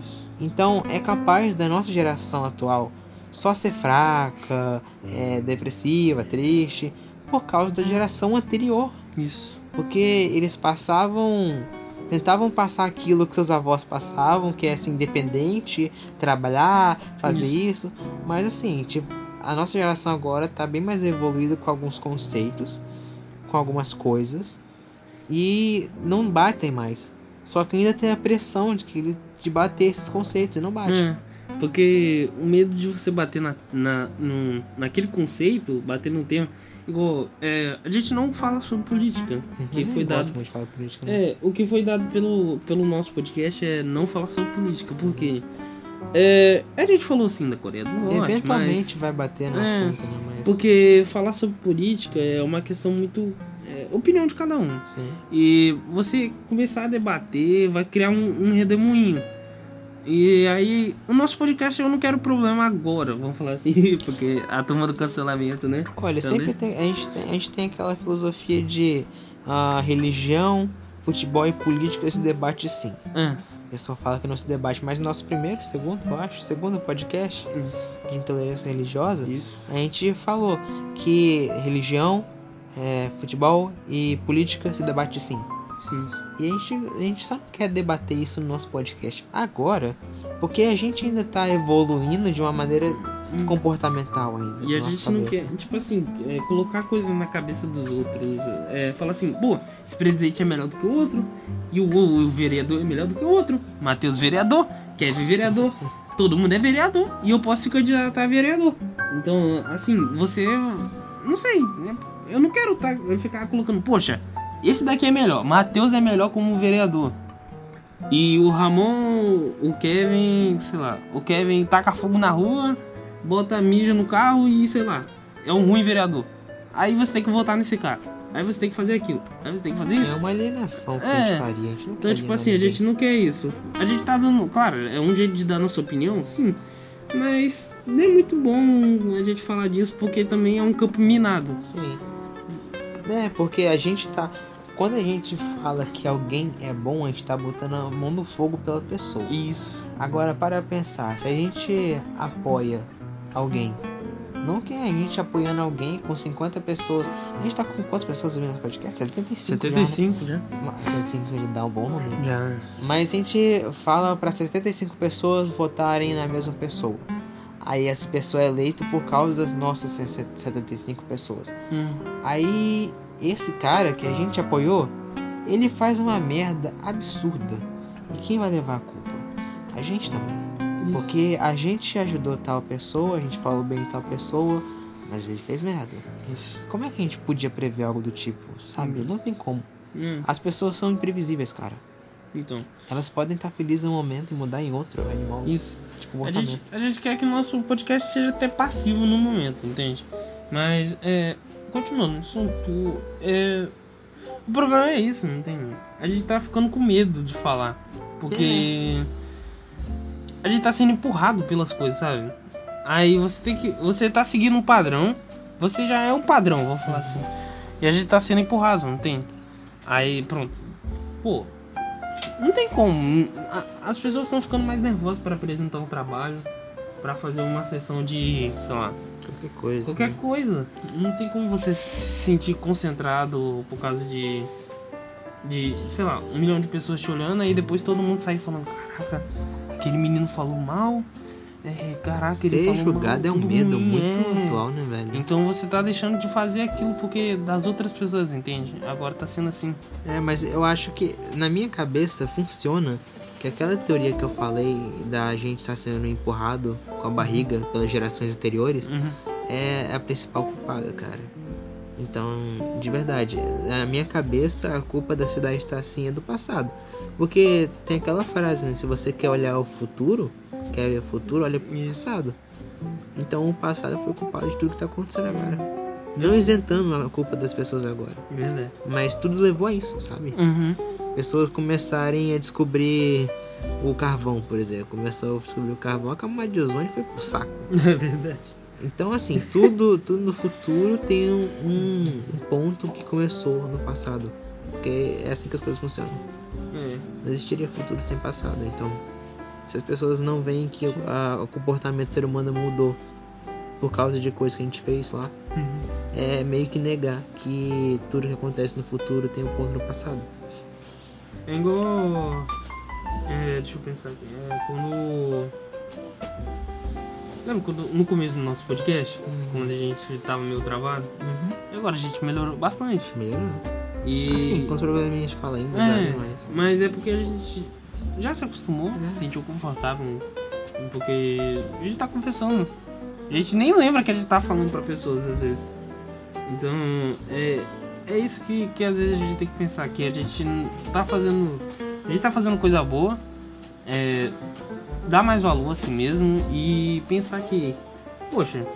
Isso. Então é capaz da nossa geração atual só ser fraca, é, depressiva, triste, por causa da geração anterior. Isso. Porque eles passavam. Tentavam passar aquilo que seus avós passavam, que é assim, independente, trabalhar, fazer isso. Mas assim, tipo, a nossa geração agora tá bem mais evoluída com alguns conceitos, com algumas coisas. E não batem mais. Só que ainda tem a pressão de que ele de bater esses conceitos e não bate. É, porque o medo de você bater na, na, no, naquele conceito, bater num tema. Igual, é, a gente não fala sobre política. que Uhum, foi não dado. muito falar política, né? É, o que foi dado pelo, pelo nosso podcast é não falar sobre política. Por quê? É, a gente falou assim da Coreia do Norte, Eventualmente vai bater no É, assunto, né? Mas. mas porque falar sobre política é uma questão muito. É, opinião de cada um. Sim. E você começar a debater, vai criar um, um redemoinho. E aí, o nosso podcast eu não quero problema agora, vamos falar assim, porque a turma do cancelamento, né? Olha, Também. sempre tem a, gente tem. a gente tem aquela filosofia de ah, religião, futebol e política se debate sim. É, O pessoal fala que não se debate, mas no nosso primeiro, segundo, eu acho, segundo podcast isso, de intolerância religiosa, isso. a gente falou que religião, é, futebol e política se debate sim. Sim. E a gente, a gente só não quer debater isso no nosso podcast agora, porque a gente ainda tá evoluindo de uma maneira comportamental ainda. E a gente não cabeça. quer, tipo assim, é, colocar coisa na cabeça dos outros. É, falar assim, pô, esse presidente é melhor do que o outro, e o, o, o vereador é melhor do que o outro. Matheus vereador, Kevin vereador, todo mundo é vereador, e eu posso se candidatar a vereador. Então, assim, você. Não sei, né? Eu não quero tá, ficar colocando, poxa, esse daqui é melhor, Matheus é melhor como vereador. E o Ramon, o Kevin, sei lá, o Kevin taca fogo na rua, bota mija no carro e sei lá, é um ruim vereador. Aí você tem que votar nesse cara. Aí você tem que fazer aquilo. Aí você tem que fazer É isso. uma alienação que a É. gente faria. A gente não Então, tipo assim, a ninguém. gente não quer isso. A gente tá dando. Claro, é um jeito de dar nossa opinião, sim. Mas não é muito bom a gente falar disso porque também é um campo minado. Sim. É, porque a gente tá. Quando a gente fala que alguém é bom, a gente tá botando a mão no fogo pela pessoa. Isso. Agora, para pensar, se a gente apoia alguém, não que a gente apoiando alguém com 50 pessoas. A gente tá com quantas pessoas ouvindo o podcast? 75. 75 já. Já, né? 75 já dá um bom número. Já. Mas a gente fala para 75 pessoas votarem na mesma pessoa. Aí essa pessoa é eleita por causa das nossas 75 pessoas. Hum. Aí esse cara que a gente apoiou, ele faz uma merda absurda. E quem vai levar a culpa? A gente também. Porque a gente ajudou tal pessoa, a gente falou bem de tal pessoa, mas ele fez merda. Isso. Como é que a gente podia prever algo do tipo? Sabe? Não tem como. Hum. As pessoas são imprevisíveis, cara. Então. Elas podem estar felizes em um momento e mudar em outro animal Isso. de A gente, a gente quer que o nosso podcast seja até passivo no momento, entende? Mas, é. Continuando, assunto. É. O problema é isso, não tem. A gente tá ficando com medo de falar. Porque. A gente tá sendo empurrado pelas coisas, sabe? Aí você tem que. Você tá seguindo um padrão. Você já é um padrão, vamos falar assim. E a gente tá sendo empurrado, não tem? Aí, pronto. Pô. Não tem como. As pessoas estão ficando mais nervosas para apresentar um trabalho. Pra fazer uma sessão de, sei lá, Qualquer coisa. Qualquer né? coisa. Não tem como você se sentir concentrado por causa de. De, sei lá, um milhão de pessoas te olhando, aí depois todo mundo sai falando: Caraca, aquele menino falou mal. É, caraca, ele Ser falou julgado mal, é um medo ruim, muito é. atual, né, velho? Então você tá deixando de fazer aquilo porque das outras pessoas, entende? Agora tá sendo assim. É, mas eu acho que na minha cabeça funciona que aquela teoria que eu falei da gente estar sendo empurrado com a barriga pelas gerações anteriores Uhum. é a principal culpada, cara. Então, de verdade, na minha cabeça a culpa da cidade estar assim é do passado. Porque tem aquela frase, né? Se você quer olhar o futuro, quer ver o futuro, olha pro passado. Então o passado foi culpado de tudo que tá acontecendo agora. Não isentando a culpa das pessoas agora. Verdade. Mas tudo levou a isso, sabe? Uhum. Pessoas começarem a descobrir o carvão, por exemplo. Começou a descobrir o carvão, a camada de ozônio foi pro saco. É verdade. Então, assim, tudo, tudo no futuro tem um, um ponto que começou no passado. Porque é assim que as coisas funcionam. É. Não existiria futuro sem passado. Então, se as pessoas não veem que o, a- o comportamento do ser humano mudou por causa de coisas que a gente fez lá, Uhum. é meio que negar que tudo que acontece no futuro tem um ponto no passado. É igual. É, deixa eu pensar aqui. É quando. Lembra quando, no começo do nosso podcast? Quando a gente tava meio travado? Uhum. E agora a gente melhorou bastante. Melhorou. E. Assim, com os problemas a gente fala ainda, é, sabe? Mas. mas é porque a gente já se acostumou, se sentiu confortável. Porque a gente tá confessando. A gente nem lembra que a gente tá falando pra pessoas às vezes. Então, é, é isso que, que às vezes a gente tem que pensar, que a gente tá fazendo. A gente tá fazendo coisa boa, é, mais valor a si mesmo e pensar que, poxa,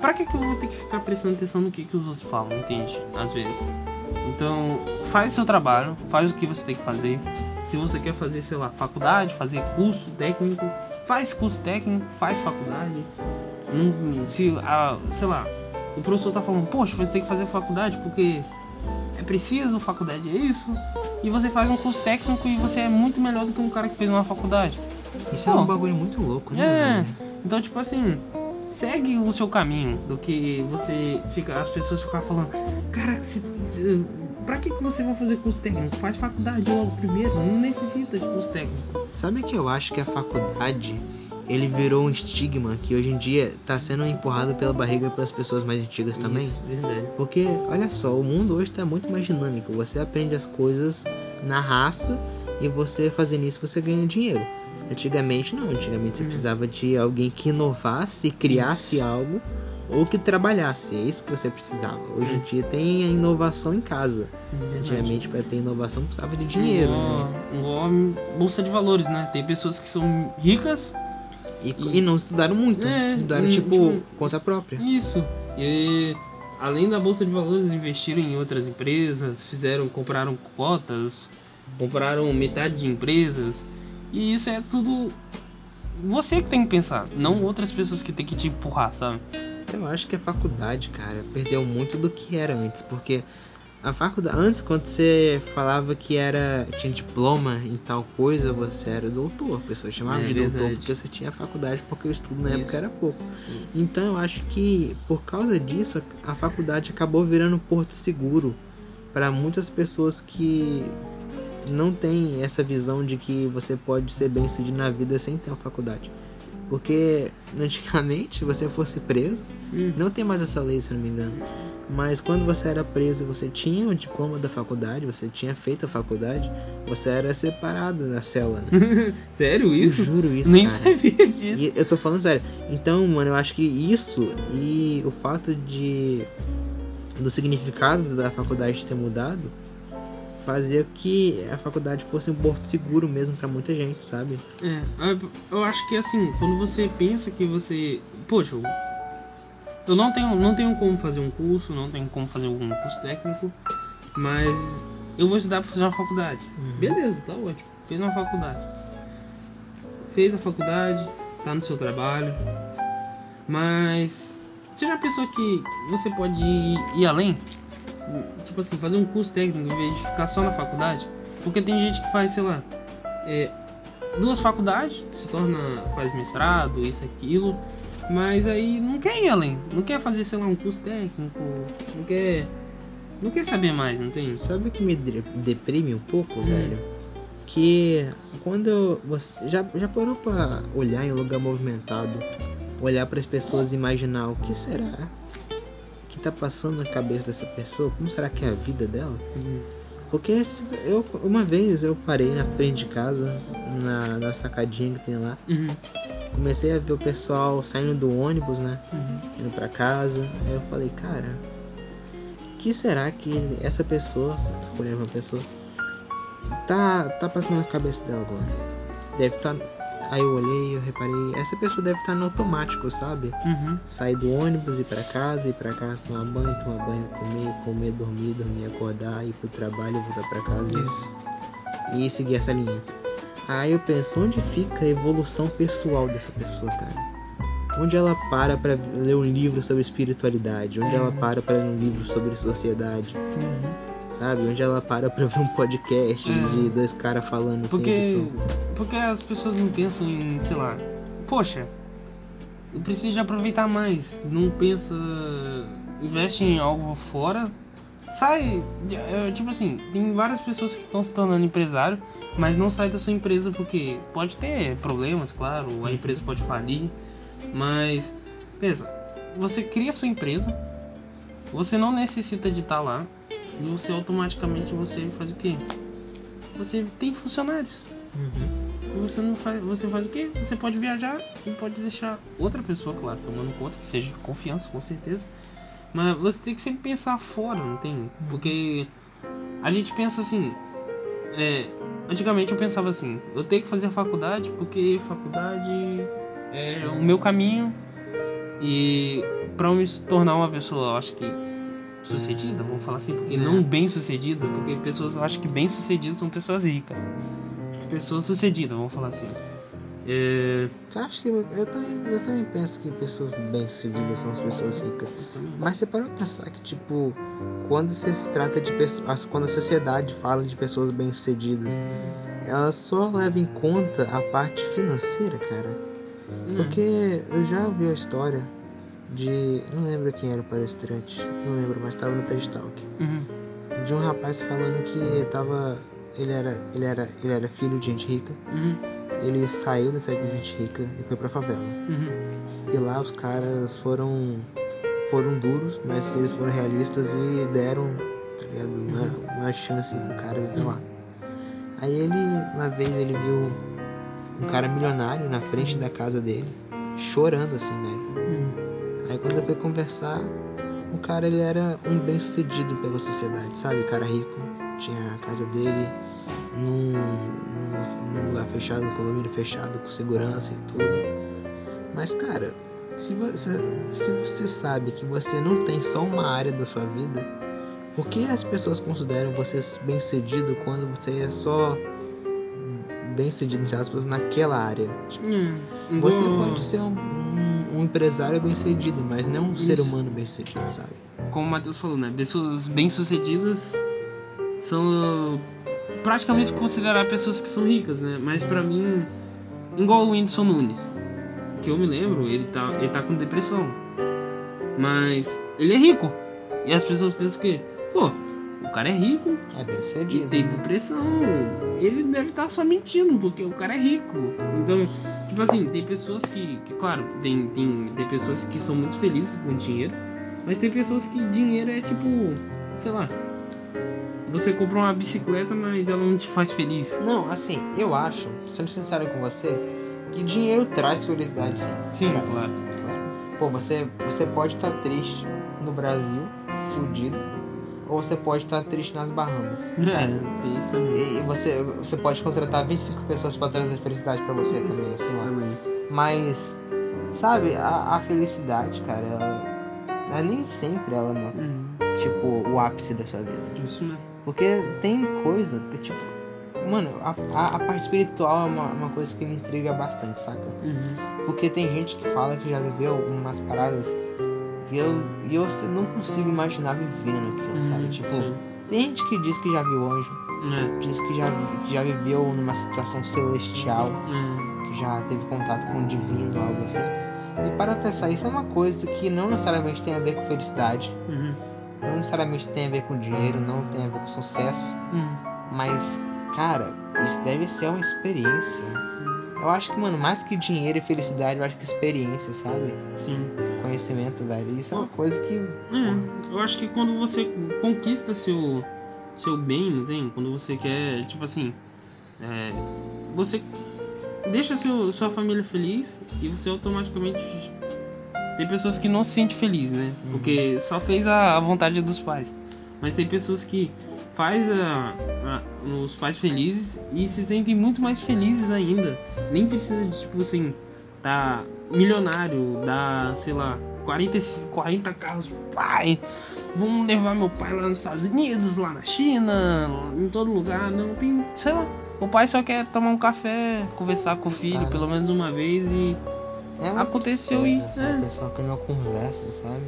pra que, que eu vou ter que ficar prestando atenção no que, que os outros falam, entende? Às vezes. Então, faz seu trabalho, faz o que você tem que fazer. Se você quer fazer, sei lá, faculdade, fazer curso técnico, faz curso técnico, faz faculdade. Se, a, sei lá, o professor tá falando, poxa, você tem que fazer faculdade porque é preciso, faculdade é isso. E você faz um curso técnico e você é muito melhor do que um cara que fez uma faculdade. Isso é Pô. um bagulho muito louco, né? É, então tipo assim, segue o seu caminho do que você fica, as pessoas ficam falando, caraca, você, você, pra que, que você vai fazer curso técnico? Faz faculdade logo primeiro, não necessita de curso técnico. Sabe que eu acho que a faculdade ele virou um estigma que hoje em dia tá sendo empurrado pela barriga pelas pessoas mais antigas também? Isso, verdade. Porque, olha só, o mundo hoje tá muito mais dinâmico. Você aprende as coisas na raça e você fazendo isso você ganha dinheiro. Antigamente não, antigamente você precisava de alguém que inovasse, criasse algo ou que trabalhasse. É isso que você precisava. Hoje em dia tem a inovação em casa. Antigamente para ter inovação precisava de dinheiro, né? Igual a bolsa de valores, né? Tem pessoas que são ricas, E, e não estudaram muito. É, estudaram e, tipo tipo, conta própria. Isso. E além da bolsa de valores, investiram em outras empresas, fizeram, compraram cotas, compraram metade de empresas. E isso é tudo você que tem que pensar, não outras pessoas que tem que te empurrar, sabe? Eu acho que a faculdade, cara, perdeu muito do que era antes, porque A faculdade, antes, quando você falava que era tinha diploma em tal coisa, você era doutor. A pessoa chamava É de doutor verdade. porque você tinha faculdade, porque o estudo na Isso. época era pouco. Então eu acho que por causa disso a faculdade acabou virando porto seguro para muitas pessoas que não têm essa visão de que você pode ser bem sucedido na vida sem ter uma faculdade. Porque antigamente, se você fosse preso, Hum. não tem mais essa lei, se eu não me engano. Mas quando você era preso, você tinha o diploma da faculdade, você tinha feito a faculdade, você era separado da cela, né? Sério Eu isso? juro isso, Nem cara. sabia disso. E eu tô falando sério. Então, mano, eu acho que isso e o fato de do significado da faculdade ter mudado fazia que a faculdade fosse um porto seguro mesmo pra muita gente, sabe? É, eu- eu acho que assim, quando você pensa que você. Poxa, eu- não tenho, não tenho como fazer um curso, não tenho como fazer algum curso técnico, mas eu vou estudar pra fazer uma faculdade. Beleza, tá ótimo. Fez uma faculdade. Fez a faculdade, tá no seu trabalho, mas você já pensou que você pode ir, ir além? Tipo assim, fazer um curso técnico em vez de ficar só na faculdade? Porque tem gente que faz, sei lá, é, duas faculdades, se torna, faz mestrado, isso, aquilo, mas aí não quer ir além, não quer fazer, sei lá, um curso técnico, não quer, não quer saber mais, não tem? Sabe o que me de- deprime um pouco, Hum. velho? Que quando você já, já parou pra olhar em um lugar movimentado, olhar para as pessoas e imaginar o que será que tá passando na cabeça dessa pessoa? Como será que é a vida dela? Porque eu, uma vez eu parei na frente de casa, na, na sacadinha que tem lá, Uhum, comecei a ver o pessoal saindo do ônibus, né? uhum. Indo pra casa. Aí eu falei, cara, que será que essa pessoa, tá olhando pra pessoa, tá, tá passando na cabeça dela agora? Deve estar. Aí eu olhei, eu reparei, essa pessoa deve estar no automático, sabe? Uhum. Sair do ônibus, ir pra casa, ir pra casa, tomar banho, tomar banho, comer, comer, dormir, dormir, acordar, ir pro trabalho, voltar pra casa Isso. E seguir essa linha. Aí eu penso, onde fica a evolução pessoal dessa pessoa, cara? Onde ela para pra ler um livro sobre espiritualidade? Onde ela para pra ler um livro sobre sociedade? Uhum. Sabe? Onde ela para pra ver um podcast de dois caras falando sem Porque, edição? porque as pessoas não pensam em, sei lá, poxa, eu preciso de aproveitar mais. Não pensa, investe em algo fora. Sai, é, tipo assim, tem várias pessoas que estão se tornando empresário, mas não sai da sua empresa porque pode ter problemas, claro, a empresa pode falir, mas pensa, você cria sua empresa, você não necessita de estar lá e você automaticamente você faz o quê? Você tem funcionários. Uhum. E você não faz, você faz o quê? Você pode viajar e pode deixar outra pessoa, claro, tomando conta, que seja de confiança, com certeza. Mas você tem que sempre pensar fora, não tem? Porque a gente pensa assim. É, antigamente eu pensava assim, eu tenho que fazer a faculdade porque faculdade é o meu caminho e pra eu me tornar uma pessoa, eu acho que sucedida, vamos falar assim, porque não bem sucedida, porque pessoas, eu acho que bem sucedidas são pessoas ricas. Pessoas sucedidas, vamos falar assim. É, Você acha que. Eu também, eu também penso que pessoas bem-sucedidas são as pessoas ricas. Mas você parou pra pensar que, tipo, quando se trata de pessoas. Quando a sociedade fala de pessoas bem-sucedidas, ela só leva em conta a parte financeira, cara. Porque eu já ouvi a história de. Não lembro quem era o palestrante, não lembro, mas tava no TED Talk. Uhum. De um rapaz falando que tava. Ele era, ele era, ele era filho de gente rica. Uhum. Ele saiu dessa de gente rica e foi pra favela. Uhum. E lá os caras foram foram duros, mas eles foram realistas e deram tá ligado? Uma, uma chance pro cara viver lá. Aí ele, uma vez ele viu um cara milionário na frente da casa dele, chorando assim, velho. Aí quando eu fui conversar, o cara ele era um bem sucedido pela sociedade, sabe? O cara rico, tinha a casa dele num, num, lugar fechado, num condomínio fechado, com segurança e tudo. Mas cara, se você, se você sabe que você não tem só uma área da sua vida, por que as pessoas consideram você bem sucedido quando você é só bem sucedido, entre aspas, naquela área? Tipo, Uhum. você pode ser um, um- empresário bem sucedido, mas não um ser Isso. humano bem sucedido, sabe? como o Matheus falou, né? Pessoas bem-sucedidas são praticamente considerar pessoas que são ricas, né? Mas pra mim, igual o Whindersson Nunes, que eu me lembro, ele tá, ele tá com depressão. Mas ele é rico. E as pessoas pensam que, pô, o cara é rico É bem e cedido. tem né? depressão. Ele deve estar só mentindo, porque o cara é rico. Então, tipo assim, tem pessoas que, que claro, tem, tem, tem pessoas que são muito felizes com dinheiro, mas tem pessoas que dinheiro é tipo, sei lá, você compra uma bicicleta, mas ela não te faz feliz. Não, assim, eu acho, sendo sincero com você, que dinheiro traz felicidade sim. Sim, Traz. claro. Pô, você, você pode estar triste no Brasil, fudido, ou você pode estar triste nas Bahamas. É, tem isso também. E você, você pode contratar 25 pessoas pra trazer felicidade pra você também, sei lá. também. Mas, sabe, a, a felicidade, cara, ela, ela nem sempre ela é, Uhum, tipo, o ápice da sua vida. isso mesmo. Porque tem coisa que, tipo, mano, a, a, a parte espiritual é uma, uma coisa que me intriga bastante, saca? Uhum. Porque tem gente que fala que já viveu umas paradas e eu, e eu não consigo imaginar vivendo aquilo, sabe? Uhum, Tipo, sim. tem gente que diz que já viu anjo, É, diz que já, que já viveu numa situação celestial, é, que já teve contato com o divino, algo assim. E para pensar, isso é uma coisa que não necessariamente tem a ver com felicidade, uhum, não necessariamente tem a ver com dinheiro, não tem a ver com sucesso, uhum. mas, cara, isso deve ser uma experiência. Eu acho que, mano, mais que dinheiro e felicidade, eu acho que experiência, sabe? Sim. Conhecimento, velho. Isso é uma coisa que. É, eu acho que quando você conquista seu, seu bem, não tem? Quando você quer, tipo assim, é, você deixa seu, sua família feliz e você automaticamente. Tem pessoas que não se sentem felizes, né? Porque só fez a, a vontade dos pais. Mas tem pessoas que faz a, os pais felizes e se sentem muito mais felizes ainda. Nem precisa de, tipo assim, tá milionário, dar, sei lá, 40, 40 carros, pai. Vamos levar meu pai lá nos Estados Unidos, lá na China, em todo lugar. Não tem, sei lá. O pai só quer tomar um café, conversar com o filho Sabe. pelo menos uma vez e. É uma Aconteceu e- é. A pessoa que não conversa, sabe?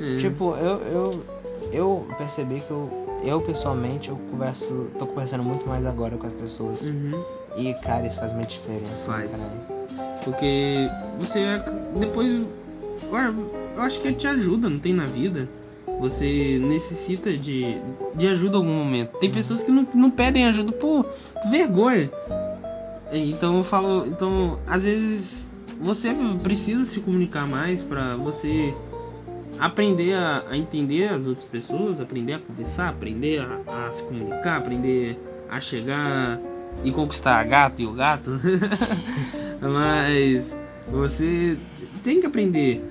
É, Tipo, eu, eu, eu percebi que eu, eu pessoalmente, eu converso, tô conversando muito mais agora com as pessoas. uhum. E, cara, isso faz muita diferença, né, Faz. caralho. Porque você ac- depois. Eu acho que te ajuda, não tem na vida. Você necessita de, de ajuda em algum momento. Tem pessoas que não, não pedem ajuda por vergonha. Então eu falo. Então, às vezes você precisa se comunicar mais pra você aprender a, a entender as outras pessoas, aprender a conversar, aprender a, a se comunicar, aprender a chegar e conquistar a gato e o gato. Mas você tem que aprender.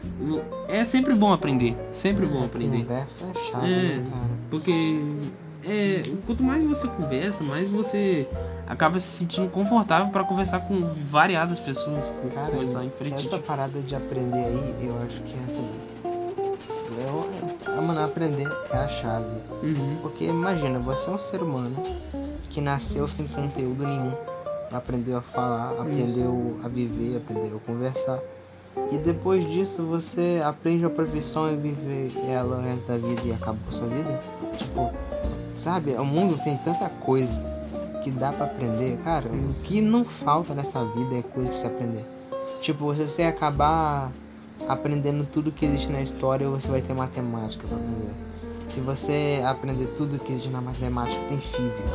É sempre bom aprender. Sempre bom aprender. Conversa é chave, É. né, cara? Porque é, quanto mais você conversa, mais você acaba se sentindo confortável para conversar com variadas pessoas. Cara, conversar em frente. essa parada de aprender aí, eu acho que é assim. Eu, mano, aprender é a chave. Uhum. Porque imagina, você é um ser humano que nasceu sem conteúdo nenhum. Aprendeu a falar, aprendeu a viver, aprendeu a conversar. E depois disso você aprende a profissão e vive ela o resto da vida e acaba com a sua vida. Tipo, sabe, o mundo tem tanta coisa que dá pra aprender. Cara, o que não falta nessa vida é coisa pra você aprender. Tipo, se você acabar aprendendo tudo que existe na história, você vai ter matemática pra aprender. Se você aprender tudo que existe na matemática, tem física.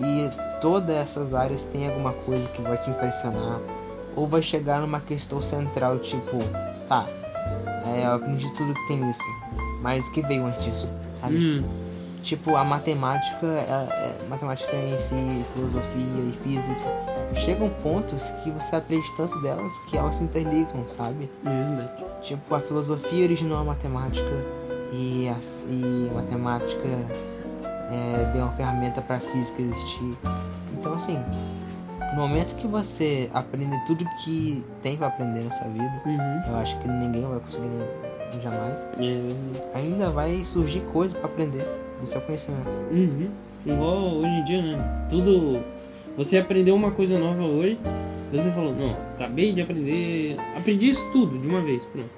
E todas essas áreas tem alguma coisa que vai te impressionar. Ou vai chegar numa questão central, tipo, tá, é, eu aprendi tudo que tem nisso. Mas o que veio antes disso? Sabe? Hum, Tipo, a matemática, é, é- matemática em si, filosofia e física, chegam pontos que você aprende tanto delas que elas se interligam, sabe? é verdade. Tipo, a filosofia originou a matemática e a, e a matemática é, deu uma ferramenta para a física existir. Então, assim, no momento que você aprende tudo que tem para aprender nessa vida, Uhum. eu acho que ninguém vai conseguir jamais, É, ainda vai surgir coisa para aprender do seu conhecimento. Uhum. Igual hoje em dia, né? Tudo. Você aprendeu uma coisa nova hoje, você falou, não, acabei de aprender. Aprendi isso tudo de uma vez, pronto.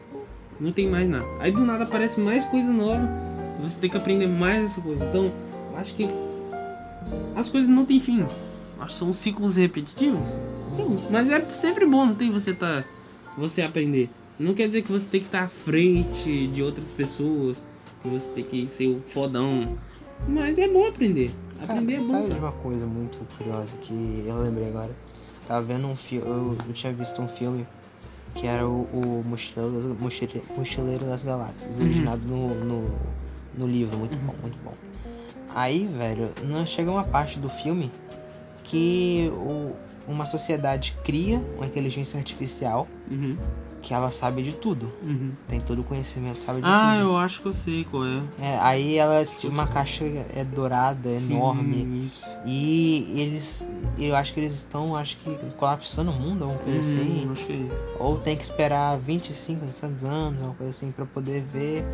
Não tem mais nada. Aí do nada aparece mais coisa nova. Você tem que aprender mais essa coisa. Então, acho que as coisas não têm fim. Acho que são ciclos repetitivos. Sim, mas é sempre bom, não tem você tá você aprender. Não quer dizer que você tem que estar à frente de outras pessoas, que você tem que ser o fodão. Mas é bom aprender. Aprender Cara, é bom. sabe de uma coisa muito curiosa que eu lembrei agora? Tava vendo um filme, eu, eu tinha visto um filme que era o, o Mochileiro, das, Mochile- Mochileiro das Galáxias, Uhum. originado no, no, no livro, muito bom, muito bom. Aí, velho, não chega uma parte do filme que o, uma sociedade cria uma inteligência artificial Uhum, que ela sabe de tudo, uhum. tem todo o conhecimento, sabe de Ah, tudo. eu acho que eu sei qual é. É, aí ela tinha uma caixa é dourada, enorme. Sim, isso. E eles. Eu acho que eles estão, acho que, colapsando o mundo, alguma coisa assim. Hum, que Ou tem que esperar 25, 600 anos, alguma coisa assim, pra poder ver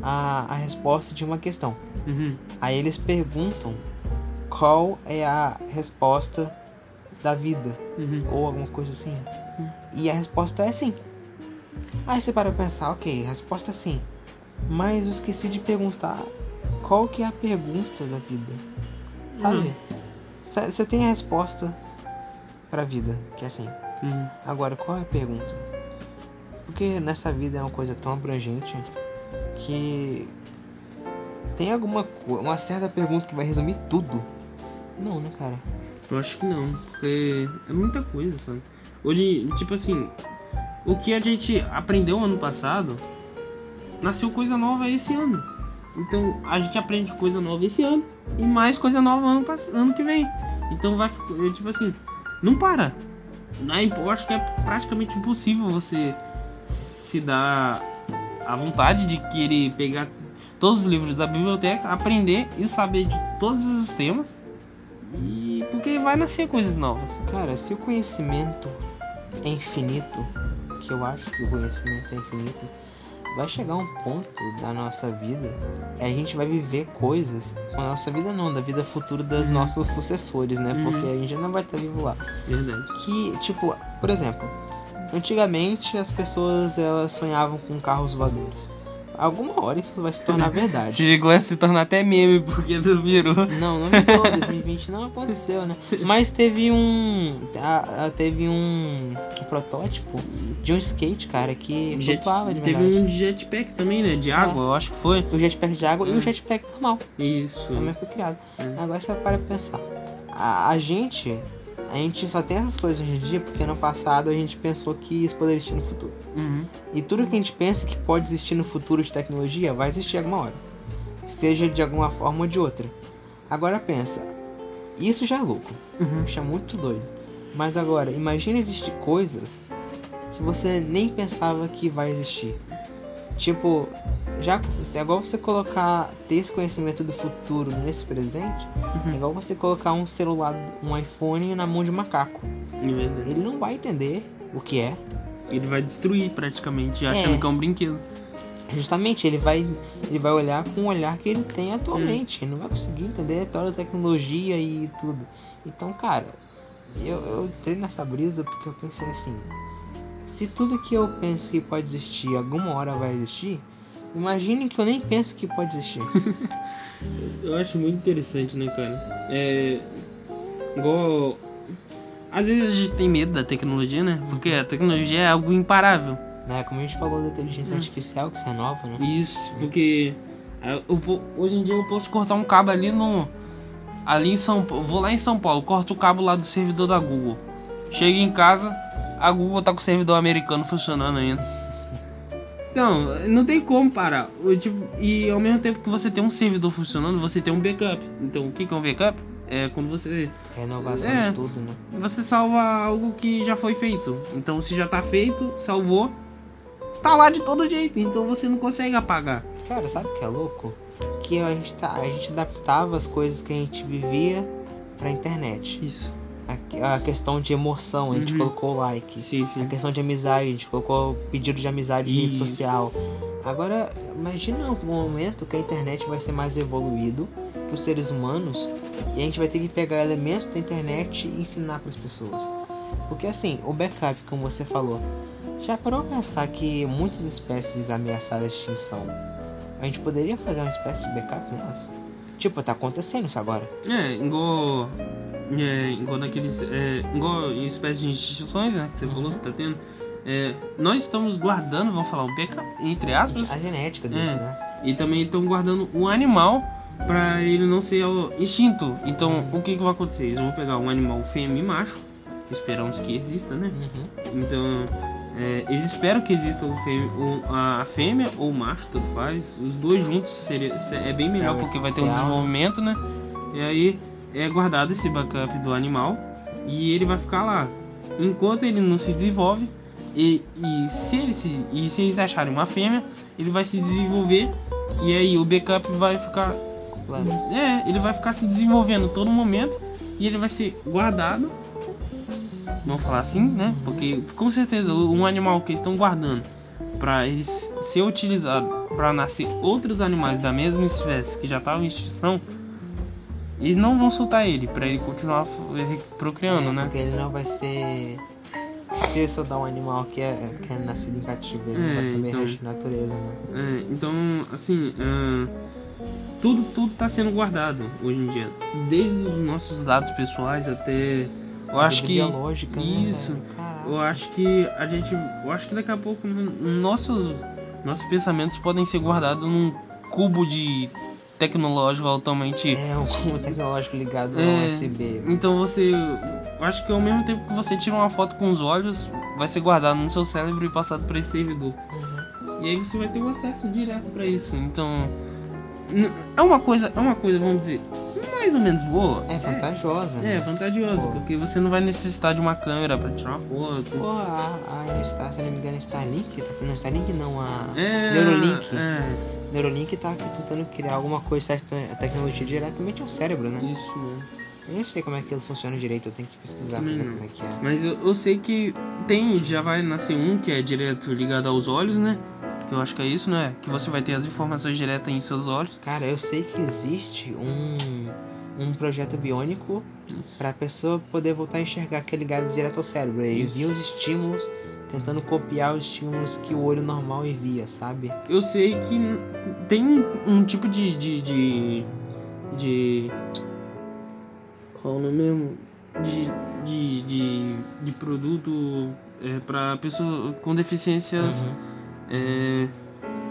a, a resposta de uma questão. uhum. Aí eles perguntam qual é a resposta da vida, Uhum. ou alguma coisa assim. E a resposta é sim. Aí você para pra pensar, ok, a resposta é sim. Mas eu esqueci de perguntar qual que é a pergunta da vida. Sabe? Você tem a resposta pra vida, que é assim. Uhum. Agora, qual é a pergunta? Porque nessa vida é uma coisa tão abrangente que tem alguma co- uma certa pergunta que vai resumir tudo. Não, né, cara? Eu acho que não, porque é muita coisa, sabe? Hoje, tipo assim, o que a gente aprendeu ano passado, nasceu coisa nova esse ano. Então a gente aprende coisa nova esse ano e mais coisa nova ano, ano que vem. Então vai, tipo assim, não para. Não é Eu acho que é praticamente impossível você se dar a vontade de querer pegar todos os livros da biblioteca, aprender e saber de todos os temas. E porque vai nascer coisas novas. Cara, se o conhecimento é infinito, que eu acho que o conhecimento é infinito, vai chegar um ponto da nossa vida que a gente vai viver coisas, com a nossa vida não, da vida futura dos Uhum. nossos sucessores, né? Uhum. Porque a gente não vai estar vivo lá. Verdade. Que, tipo, por exemplo, antigamente as pessoas elas sonhavam com carros voadores. Alguma hora isso vai se tornar verdade. chegou a se tornar até meme porque não virou. Não, não virou, 2020 não aconteceu, né? Mas teve um. a- a- teve um, um protótipo de um skate, cara, que Jet- flutuava de teve verdade. um de jetpack também, né? De água, eu acho que foi. O jetpack de água e o jetpack normal Isso. também foi criado. Hum. Agora você para pra pensar. A, a gente. A gente só tem essas coisas hoje em dia porque no passado a gente pensou que isso poderia existir no futuro. Uhum. E tudo que a gente pensa que pode existir no futuro de tecnologia vai existir alguma hora. Seja de alguma forma ou de outra. Agora pensa, isso já é louco. Uhum. Isso é muito doido. Mas agora, imagina existir coisas que você nem pensava que vai existir. Tipo, já é igual você colocar ter esse conhecimento do futuro nesse presente, é igual você colocar um celular, um iPhone na mão de um macaco. É verdade. Ele não vai entender o que é, Ele vai destruir praticamente, É. achando que é um brinquedo. Justamente, ele vai, ele vai olhar com o olhar que ele tem atualmente. Ele não vai conseguir entender toda a tecnologia e tudo. Então, cara, eu, eu entrei nessa brisa porque eu pensei assim: se tudo que eu penso que pode existir alguma hora vai existir, imagine que eu nem penso que pode existir. Eu acho muito interessante, né, cara? É. Igual. Às vezes a gente tem medo da tecnologia, né? Porque a tecnologia é algo imparável. né? Como a gente falou da inteligência artificial, que isso é nova, né? Isso, porque eu hoje em dia eu posso cortar um cabo ali no. Ali em São Paulo. Vou lá em São Paulo, corto o cabo lá do servidor da Google. Chego em casa, a Google tá com o servidor americano funcionando ainda. Então, não tem como parar. O tipo- e ao mesmo tempo que você tem um servidor funcionando, você tem um backup. Então, o que que é um backup? É quando você Renovação É. de tudo, né? você salva algo que já foi feito. Então, se já tá feito, salvou, tá lá de todo jeito. Então, você não consegue apagar. Cara, sabe o que é louco? Que a gente, tá, a gente adaptava as coisas que a gente vivia pra internet. Isso. A, a questão de emoção, a gente Uhum. colocou like. Sim, A sim. questão de amizade, a gente colocou pedido de amizade em rede social. Agora, imagina um momento que a internet vai ser mais evoluído que os seres humanos e a gente vai ter que pegar elementos da internet e ensinar para as pessoas. Porque assim, o backup, como você falou, Já parou pra pensar que muitas espécies ameaçadas de extinção, a gente poderia fazer uma espécie de backup nelas? Tipo, tá acontecendo isso agora. É, igual. É, igual naqueles. É, igual em espécies de instituições, né? Que você falou que tá tendo. É, nós estamos guardando, vamos falar, um backup, entre aspas. A genética deles, É. né? E também estão guardando um animal pra ele não ser extinto. Então, o que, que vai acontecer? Eles vão pegar um animal fêmea e macho. Esperamos que exista, né? Uhum. Então, é, eles esperam que exista o fêmea, o- a fêmea ou o macho, tanto faz. Os dois juntos seria, se- é bem melhor É o porque vai ter um né? desenvolvimento, né? E aí é guardado esse backup do animal e ele vai ficar lá. Enquanto ele não se desenvolve, e, e, se, ele se, e se eles acharem uma fêmea, ele vai se desenvolver e aí o backup vai ficar. Claro. É, ele vai ficar se desenvolvendo todo momento e ele vai ser guardado. Vamos falar assim, né? Porque com certeza um animal que eles estão guardando para eles ser utilizado para nascer outros animais da mesma espécie que já estavam em extinção, eles não vão soltar ele para ele continuar procriando, É, né? Porque ele não vai ser. Se eu soltar um animal que é, que é nascido em cativeiro, ele É, vai saber então. à natureza, né? É, então, assim, ah, tudo tudo está sendo guardado hoje em dia, desde os nossos dados pessoais até, eu acho que biológica, né, isso. Caraca. Eu acho que a gente. Eu acho que daqui a pouco nossos, nossos pensamentos podem ser guardados num cubo de tecnológico altamente. É um cubo tecnológico ligado É. ao USB. Então você. Eu acho que ao mesmo tempo que você tira uma foto com os olhos, vai ser guardado no seu cérebro e passado para esse servidor. Uhum. E aí você vai ter o acesso direto para isso. Então. É uma coisa, é uma coisa, vamos dizer, mais ou menos boa. É vantajosa, É, né? vantajoso, Pô. porque você não vai necessitar de uma câmera para tirar uma foto. Pô, a, a Star, se não me engano, a Starlink, tá, não, Starlink não, a É, Neurolink. É, Neurolink tá aqui tentando criar alguma coisa, essa tecnologia diretamente ao cérebro, né? isso mesmo. Eu não sei como é que ele funciona direito, eu tenho que pesquisar pra ver como é que é. Mas eu, eu sei que tem, já vai nascer um que é direto ligado aos olhos, né? Que eu acho que é isso, né? Que você vai ter as informações diretas em seus olhos. Cara, eu sei que existe um, um projeto biônico pra pessoa poder voltar a enxergar que é ligado direto ao cérebro. Ele Isso. envia os estímulos, tentando copiar os estímulos que o olho normal envia, sabe? Eu sei que tem um, tipo de, de, de. de. Qual o nome mesmo? De. de, de, de produto é, para pessoas com deficiências. Uhum. é,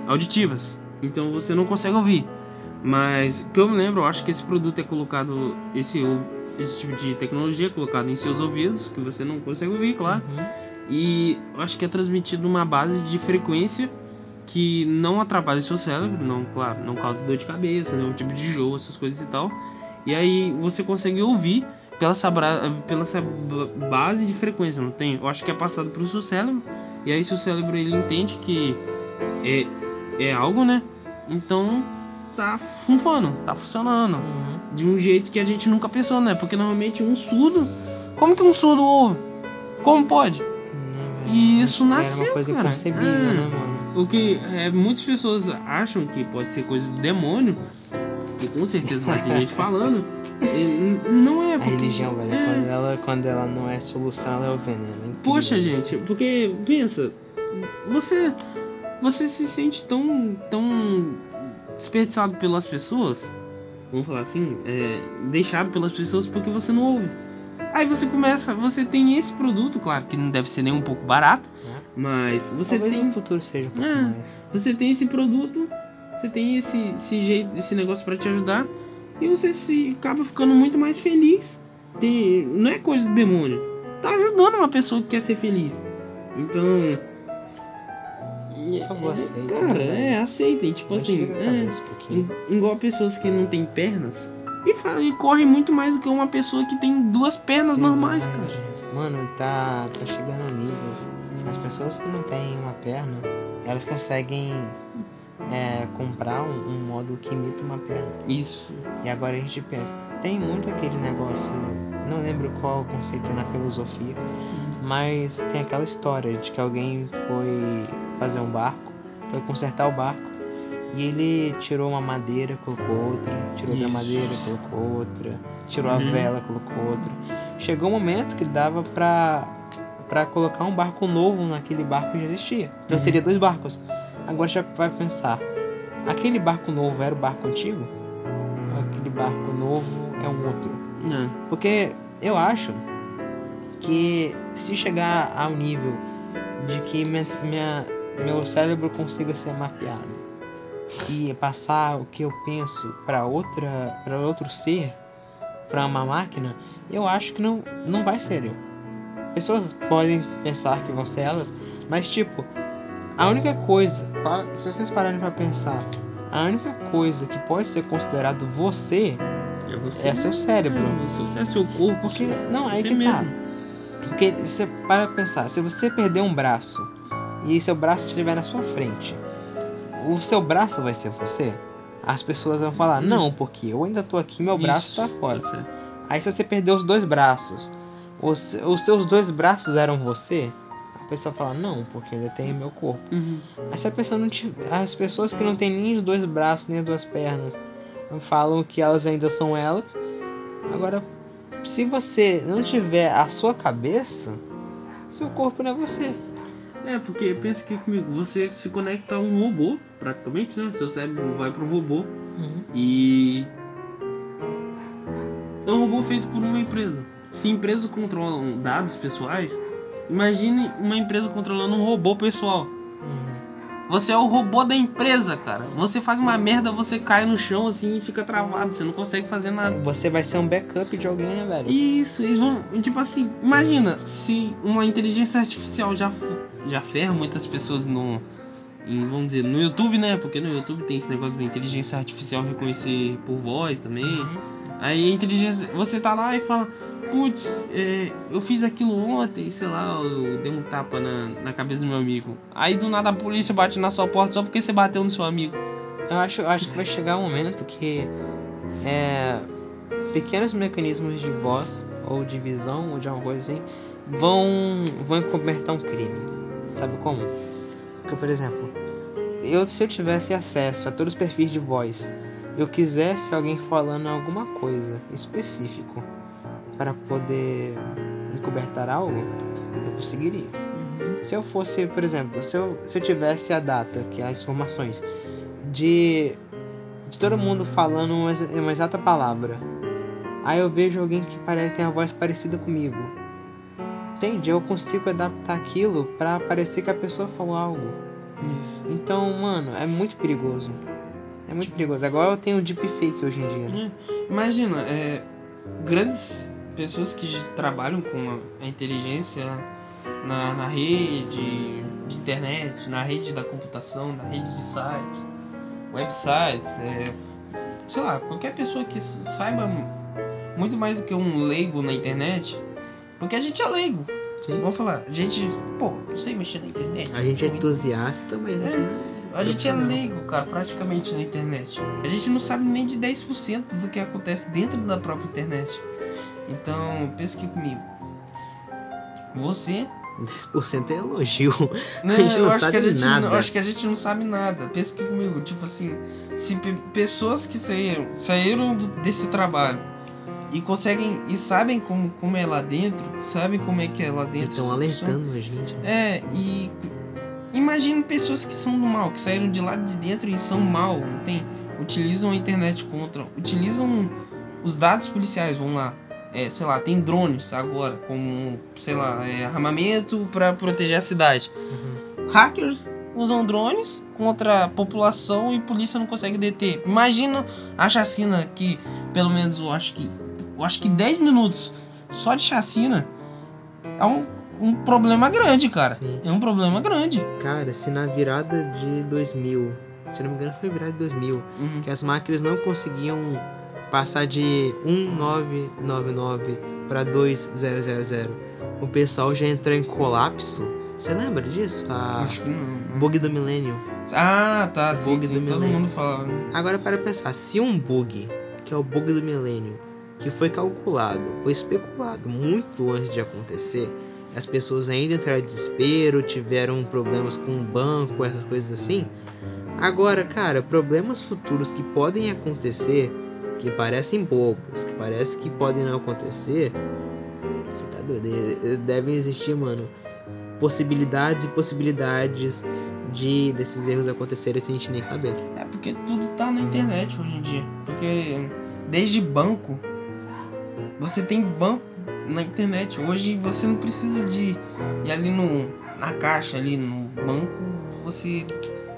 auditivas. Então você não consegue ouvir. Mas, que eu me lembro, eu acho que esse produto é colocado, esse, esse tipo de tecnologia é colocado em seus ouvidos, que você não consegue ouvir, claro. Uhum. E acho que é transmitido numa base de frequência que não atrapalha o seu cérebro, não, claro, não causa dor de cabeça, nenhum tipo de enjoo, essas coisas e tal. E aí você consegue ouvir pela essa, pela essa ba- base de frequência, não tem? Eu acho que é passado pro seu cérebro. E aí seu cérebro ele entende que é, é algo, né? Então tá funcionando, tá funcionando Uhum. de um jeito que a gente nunca pensou, né? Porque normalmente um surdo, como que um surdo ouve? Como pode? E isso Era nasceu, uma coisa cara. É. né, mano? O que é, muitas pessoas acham que pode ser coisa do demônio, que com certeza vai ter gente falando, não é A porque, religião, velho, é, quando, ela, quando ela não é solução, ela é o veneno. É Poxa, isso. gente, porque pensa, você você se sente tão tão desperdiçado pelas pessoas, vamos falar assim, é, deixado pelas pessoas porque você não ouve. Aí você começa, você tem esse produto, claro que não deve ser nem um pouco barato, É. mas você Talvez tem no futuro seja um pouco É. mais. você tem esse produto, você tem esse, esse jeito, esse negócio pra te ajudar e você se acaba ficando muito mais feliz. Tem, não é coisa do demônio. Tá ajudando uma pessoa que quer ser feliz. Então, Por favor, aceita. cara, né? é, aceitem, tipo Mas assim, é, igual pessoas que não têm pernas e, e correm muito mais do que uma pessoa que tem duas pernas normais, cara. Mano, tá, tá chegando ao nível. As pessoas que não têm uma perna, elas conseguem é, comprar um, um módulo que imita uma perna. Isso. E agora a gente pensa, tem muito aquele negócio, não lembro qual o conceito na filosofia, mas tem aquela história de que alguém foi fazer um barco, foi consertar o barco, e ele tirou uma madeira, colocou outra, tirou outra Isso. madeira, colocou outra, tirou Uhum. a vela, colocou outra. Chegou um momento que dava pra para colocar um barco novo naquele barco que já existia. Então Uhum. seria dois barcos. Agora já vai pensar, aquele barco novo era o barco antigo? Ou aquele barco novo é um outro? É. Porque eu acho que se chegar ao nível de que minha, minha- meu cérebro consiga ser mapeado e passar o que eu penso para outra para outro ser, para uma máquina, eu acho que não não vai ser eu. Pessoas podem pensar que vão ser elas, mas tipo, a única coisa, para- se vocês pararem para pensar, a única coisa que pode ser considerado você É você. é seu cérebro. É, seu, é seu corpo. Porque, não, aí você que tá. mesmo. Porque você para pensar, se você perder um braço e seu braço estiver na sua frente, o seu braço vai ser você? As pessoas vão falar, não, porque eu ainda tô aqui, meu braço Isso, tá fora. Aí se você perder os dois braços, os, os seus dois braços eram você? A pessoa fala, não, porque ainda tem meu corpo. Uhum. Mas se a pessoa não tiver. As pessoas que não têm nem os dois braços, nem as duas pernas, falam que elas ainda são elas. Agora, se você não tiver a sua cabeça, seu corpo não é você. É, porque pensa aqui comigo, você se conecta a um robô, praticamente, né? Seu cérebro vai pro robô e. É um robô feito por uma empresa. Se empresas controlam dados pessoais, imagine uma empresa controlando um robô pessoal. Você é o robô da empresa, cara. Você faz uma merda, você cai no chão assim e fica travado, você não consegue fazer nada. Você vai ser um backup de alguém, né, velho? Isso, eles vão. Tipo assim, imagina se uma inteligência artificial já, já ferra muitas pessoas no. Em, vamos dizer, no YouTube, né? Porque no YouTube tem esse negócio da inteligência artificial reconhecer por voz também. Aí a inteligência. Você tá lá e fala, putz, é, eu fiz aquilo ontem, sei lá, eu dei um tapa na, na cabeça do meu amigo. Aí do nada a polícia bate na sua porta só porque você bateu no seu amigo. Eu acho, eu acho que vai chegar um momento que é, pequenos mecanismos de voz ou de visão ou de alguma coisa assim vão, vão encobertar um crime. Sabe como? Porque, por exemplo, eu, se eu tivesse acesso a todos os perfis de voz, eu quisesse alguém falando alguma coisa específico para poder encobertar algo, eu conseguiria. Se eu fosse, por exemplo, se eu, se eu tivesse a data, que é as informações, de, de todo mundo falando uma, uma exata palavra, aí eu vejo alguém que parece tem a voz parecida comigo. Entende? Eu consigo adaptar aquilo para parecer que a pessoa falou algo. Isso. Então, mano, é muito perigoso. É muito perigoso. Agora eu tenho deepfake hoje em dia. né? É, Imagina, é, grandes pessoas que trabalham com a, a inteligência na, na rede de internet, na rede da computação, na rede de sites, websites, é, sei lá, qualquer pessoa que saiba muito mais do que um leigo na internet, porque a gente é leigo. Sim. Vamos falar, a gente, pô, não sei mexer na internet. A gente é entusiasta, mas a gente não é a gente é leigo, cara, praticamente na internet. A gente não sabe nem de 10% do que acontece dentro da própria internet. Então, pensa aqui comigo. Você. 10% é elogio. Né, A gente não sabe gente nada. Não, acho que a gente não sabe nada. Pensa aqui comigo. Tipo assim, se pe- pessoas que saíram, saíram do- desse trabalho e conseguem. e sabem como, como é lá dentro, sabem como é que é lá dentro. Estão alertando a gente. Né? É, e imagine pessoas que são do mal, que saíram de lá de dentro e são mal, não tem? Utilizam a internet contra, utilizam os dados policiais, vão lá. É, sei lá, tem drones agora, como, sei lá, é, armamento para proteger a cidade. Hackers usam drones contra a população e polícia não consegue deter. Imagina a chacina que, pelo menos eu acho que, eu acho que 10 minutos só de chacina é um, um problema grande, cara. Sim. É um problema grande. Cara, se na virada de 2000, se não me engano foi virada de 2000, Uhum. que as máquinas não conseguiam passar de 1999 para 2000, o pessoal já entrou em colapso. Você lembra disso? A Acho que não. não. bug do milênio. Ah, tá, sim, Bug sim. do Todo milênio. mundo fala. Agora para pensar, se um bug, que é o bug do milênio, que foi calculado, foi especulado muito antes de acontecer, as pessoas ainda entraram em desespero, tiveram problemas com o banco, essas coisas assim. Agora, cara, problemas futuros que podem acontecer, que parecem bobos, que parece que podem não acontecer, você tá doido? Devem existir, mano, possibilidades e possibilidades de desses erros acontecerem sem a gente nem saber. É porque tudo tá na internet hoje em dia. Porque desde banco, você tem banco na internet. Hoje você não precisa de ir ali no, na caixa, ali no banco, você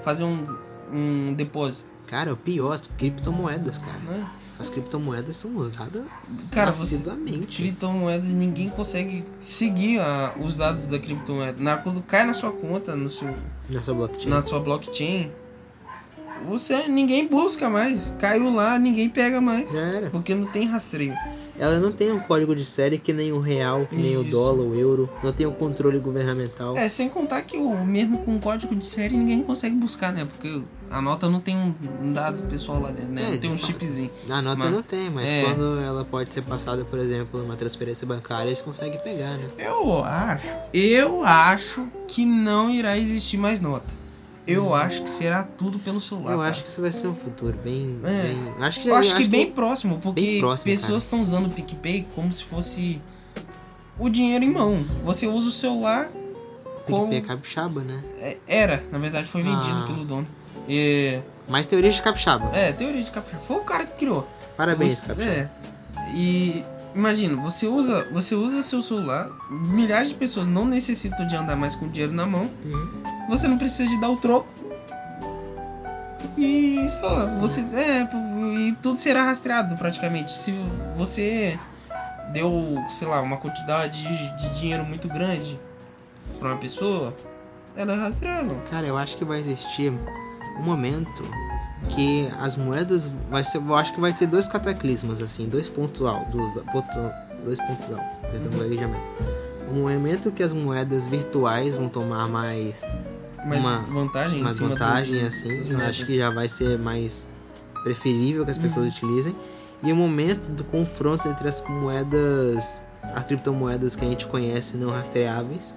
fazer um, um depósito. Cara, o pior, as criptomoedas, cara. Né? As criptomoedas são usadas Cara, você- assiduamente. Criptomoedas ninguém consegue seguir a- os dados da criptomoeda. Na, quando cai na sua conta, no seu, Nessa blockchain. na sua blockchain, você ninguém busca mais. Caiu lá, ninguém pega mais. Porque não tem rastreio. Ela não tem um código de série que nem o real, que nem o Isso. dólar, o euro. Não tem um controle governamental. É, sem contar que o mesmo com código de série ninguém consegue buscar, né? Porque a nota não tem um, dado pessoal lá dentro, né? É, não tem um fato. chipzinho. Na nota Mas- não tem, mas é. quando ela pode ser passada, por exemplo, numa transferência bancária, eles conseguem pegar, né? Eu acho. Eu acho que não irá existir mais nota. Eu acho que será tudo pelo celular. Eu cara. acho que isso vai ser um futuro bem. É. bem- acho que, Eu acho que bem próximo, porque bem próximo, pessoas estão usando o PicPay como se fosse o dinheiro em mão. Você usa o celular como. PicPay é capixaba, né? É, Era, na verdade foi vendido Ah. pelo dono. É, Mais teoria de capixaba. é, teoria de capixaba. Foi o cara que criou. Parabéns, Você- capixaba. É. E imagina, você usa, você usa seu celular, milhares de pessoas não necessitam de andar mais com dinheiro na mão. Uhum. Você não precisa de dar o troco. E você. É, e tudo será rastreado praticamente. Se você deu, sei lá, uma quantidade de, dinheiro muito grande pra uma pessoa, ela é rastreável. Cara, eu acho que vai existir um momento que as moedas vai ser, eu acho que vai ter dois cataclismas assim, dois pontos altos, dois pontos altos, perdão, Uhum. Um momento que as moedas virtuais vão tomar mais Mais Uma- vantagem em mais cima do- vantagem assim, eu acho que já vai ser mais preferível que as pessoas Uhum. utilizem. E o momento do confronto entre as moedas, as criptomoedas que a gente conhece não rastreáveis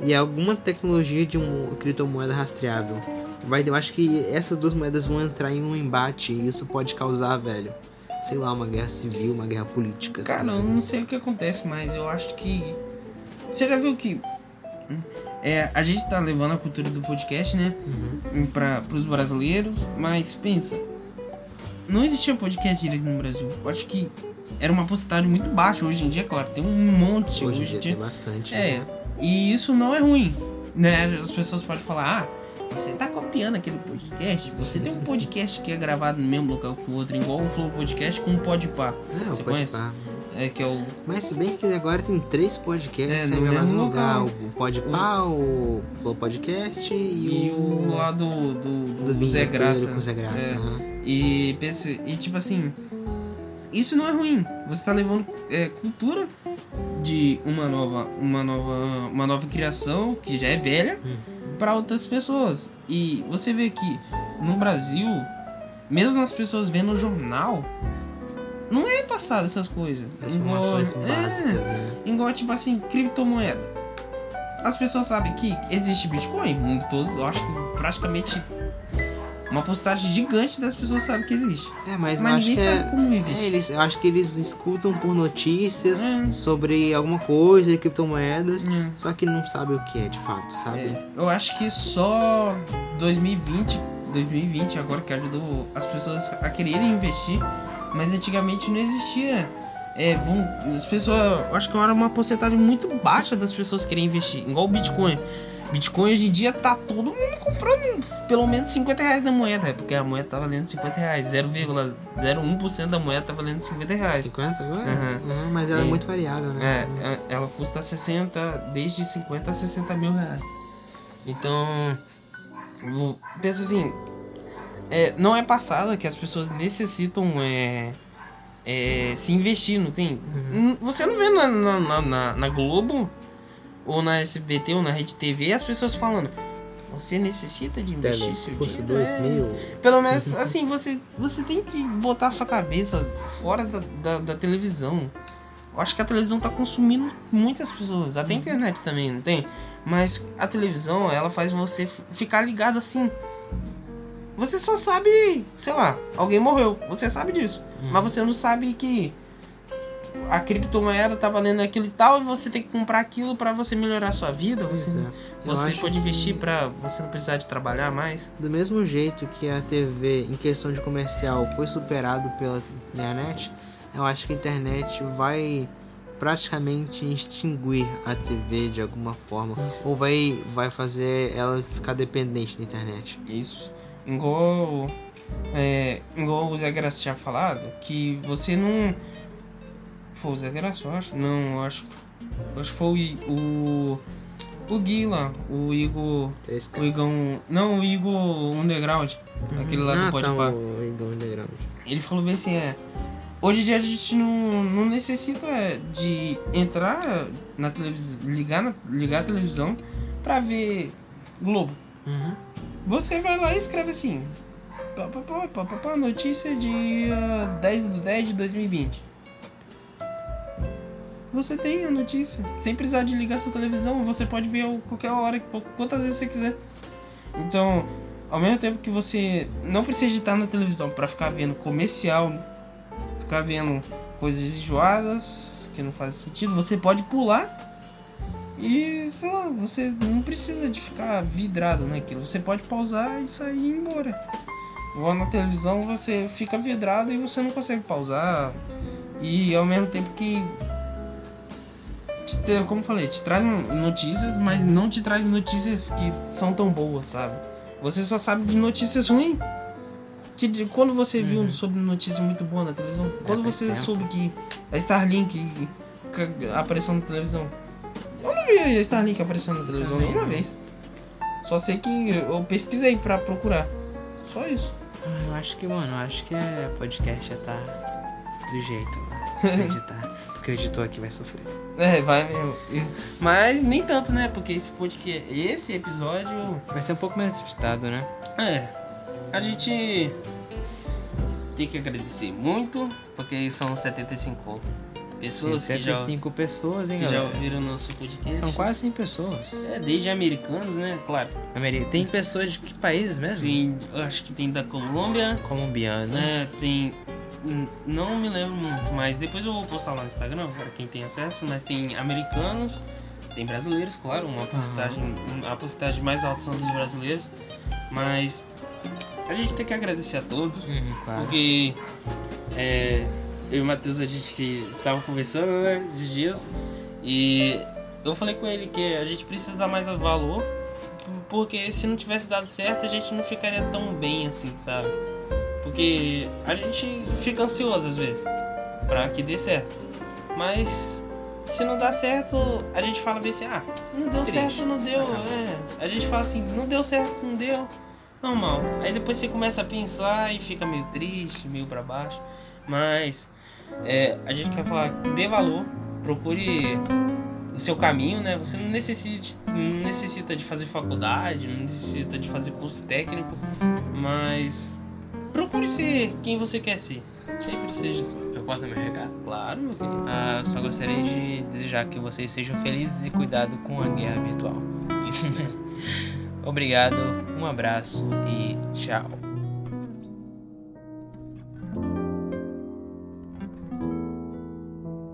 e alguma tecnologia de uma criptomoeda rastreável. Vai, eu acho que essas duas moedas vão entrar em um embate e isso pode causar, velho, sei lá, uma guerra civil, uma guerra política. Cara, eu não sei o que acontece, mas eu acho que. Você já viu que. É, a gente tá levando a cultura do podcast, né? Uhum. Para pros brasileiros, mas pensa. Não existia podcast direito no Brasil. Eu acho que era uma porcentagem muito baixa. Hoje em dia, claro, tem um monte. Hoje em dia tem bastante. né? É, e isso não é ruim, né? As pessoas podem falar, ah, você tá copiando aquele podcast? Você tem um podcast que é gravado no mesmo local que o outro, igual o Flow Podcast com o Podpah. É, o Você Podpah. É, que é o... Mas se bem que agora tem três podcasts É, no mesmo mesmo lugar. local. O Podpah, o Flow Podcast e, E o o... lá do, do, do do Zé Graça. com o Zé Graça. É. aham. E, pensa, e tipo assim, isso não é ruim. Você tá levando é, cultura de uma nova, uma nova, uma nova criação que já é velha para outras pessoas. E você vê que no Brasil, mesmo as pessoas vendo o jornal, não é passado essas coisas. As informações Igual- básicas, é, né? Igual, tipo assim, criptomoeda. As pessoas sabem que existe Bitcoin. Todos, eu acho que praticamente uma postagem gigante das pessoas sabem que existe. É, mas, Mas ninguém sabe é... como É, investir. eles, eu acho que eles escutam por notícias É. sobre alguma coisa de criptomoedas, É. só que não sabem o que é de fato, sabe? É, eu acho que só 2020, 2020 agora que ajudou as pessoas a quererem investir, mas antigamente não existia. É, vão, as pessoas, eu acho que era uma porcentagem muito baixa das pessoas querem investir, igual o Bitcoin. Bitcoin hoje em dia tá todo mundo comprando pelo menos 50 reais da moeda, é porque a moeda tá valendo 50 reais, 0,01% da moeda tá valendo 50 reais. 50 agora? Aham. Uhum, mas ela é E- muito variável, né? É, é- ela custa 60, desde 50 a 60 mil reais. Então, pensa assim, é, não é passada que as pessoas necessitam é, é, se investir, não tem? N- Você não vê na, na, na- na- Globo, ou na SBT, ou na Rede TV, as pessoas falando, você necessita de investir Tele, seu dinheiro. 2 É. mil. Pelo menos, assim, você, você tem que botar sua cabeça fora da, da, da televisão. Eu acho que a televisão tá consumindo muitas pessoas. Até a internet também, não tem? Mas a televisão, ela faz você ficar ligado assim. Você só sabe, sei lá, alguém morreu. Você sabe disso. Mas você não sabe que a criptomoeda tá valendo aquilo e tal, e você tem que comprar aquilo para você melhorar a sua vida. Você, é. Você pode que- investir para você não precisar de trabalhar mais. Do mesmo jeito que a TV, em questão de comercial, foi superado pela internet, eu acho que a internet vai praticamente extinguir a TV de alguma forma. Isso. Ou vai, vai fazer ela ficar dependente da internet. Isso. Igual, é, igual o Zé Graça tinha falado, que você não. Foi o Zé Graça, eu acho? Não, eu acho. Acho que foi o. O Gui lá, o Igor. 3K. O Igão. Não, o Igor Underground. Aquele lá ah, do Pode tá, o Igor Underground. Ele falou bem assim, é. Hoje em dia a gente não, não necessita de entrar na televisão, ligar, na, ligar a televisão pra ver Globo. Uhum. Você vai lá e escreve assim. Pá, pá, pá, pá, pá, pá, notícia dia 10 de 10 de 2020. Você tem a notícia. Sem precisar de ligar sua televisão, você pode ver qualquer hora, quantas vezes você quiser. Então, ao mesmo tempo que você não precisa de estar na televisão para ficar vendo comercial, ficar vendo coisas enjoadas que não fazem sentido, você pode pular e, sei lá, você não precisa de ficar vidrado naquilo. Você pode pausar e sair e ir embora. Igual na televisão você fica vidrado e você não consegue pausar. E ao mesmo tempo que. te Como eu falei, te traz notícias, mas não te traz notícias que são tão boas, sabe? Você só sabe de notícias ruins. Que de- quando você viu sobre notícia muito boa na televisão? Quando faz você tempo. soube que a Starlink apareceu na televisão? Eu não vi a Starlink aparecendo na televisão Também nenhuma não. vez. Só sei que eu pesquisei pra procurar. Só isso. Ah, eu acho que, mano, eu acho que é podcast já tá do jeito lá. editar. Porque o editor aqui vai sofrer. É, vai mesmo. Mas nem tanto, né? Porque esse podcast, esse episódio, Vai ser um pouco menos editado, né? é, a gente tem que agradecer muito, porque são 75 pessoas que já, 75 pessoas, hein, que já galera? ouviram o nosso podcast. São quase 100 pessoas. É, desde americanos, né? Claro. Ameri- Tem pessoas de que países mesmo? Tem, eu acho que tem da Colômbia, Colombianos. né? Tem. Não me lembro muito, mas depois eu vou postar lá no Instagram para quem tem acesso. Mas tem americanos, tem brasileiros, claro, uma postagem, a postagem mais alta são dos brasileiros. Mas a gente tem que agradecer a todos, Uhum, claro. porque é, eu e o Matheus a gente tava conversando né, esses dias e eu falei com ele que a gente precisa dar mais valor, porque se não tivesse dado certo a gente não ficaria tão bem assim, sabe? Porque a gente fica ansioso às vezes pra que dê certo. Mas se não dá certo, a gente fala bem assim, ah, não deu Triste. certo, não deu. É. A gente fala assim, não deu certo, não deu. Normal. Aí depois você começa a pensar e fica meio triste, meio pra baixo. Mas é, a gente quer falar, dê valor, procure o seu caminho, né? Você não necessita, não necessita de fazer faculdade, não necessita de fazer curso técnico, mas procure ser quem você quer ser. Sempre seja assim. Eu posso dar meu recado? Claro, meu querido. Ah, eu só gostaria de desejar que vocês sejam felizes e cuidado com a guerra virtual. Isso. Obrigado, um abraço e tchau.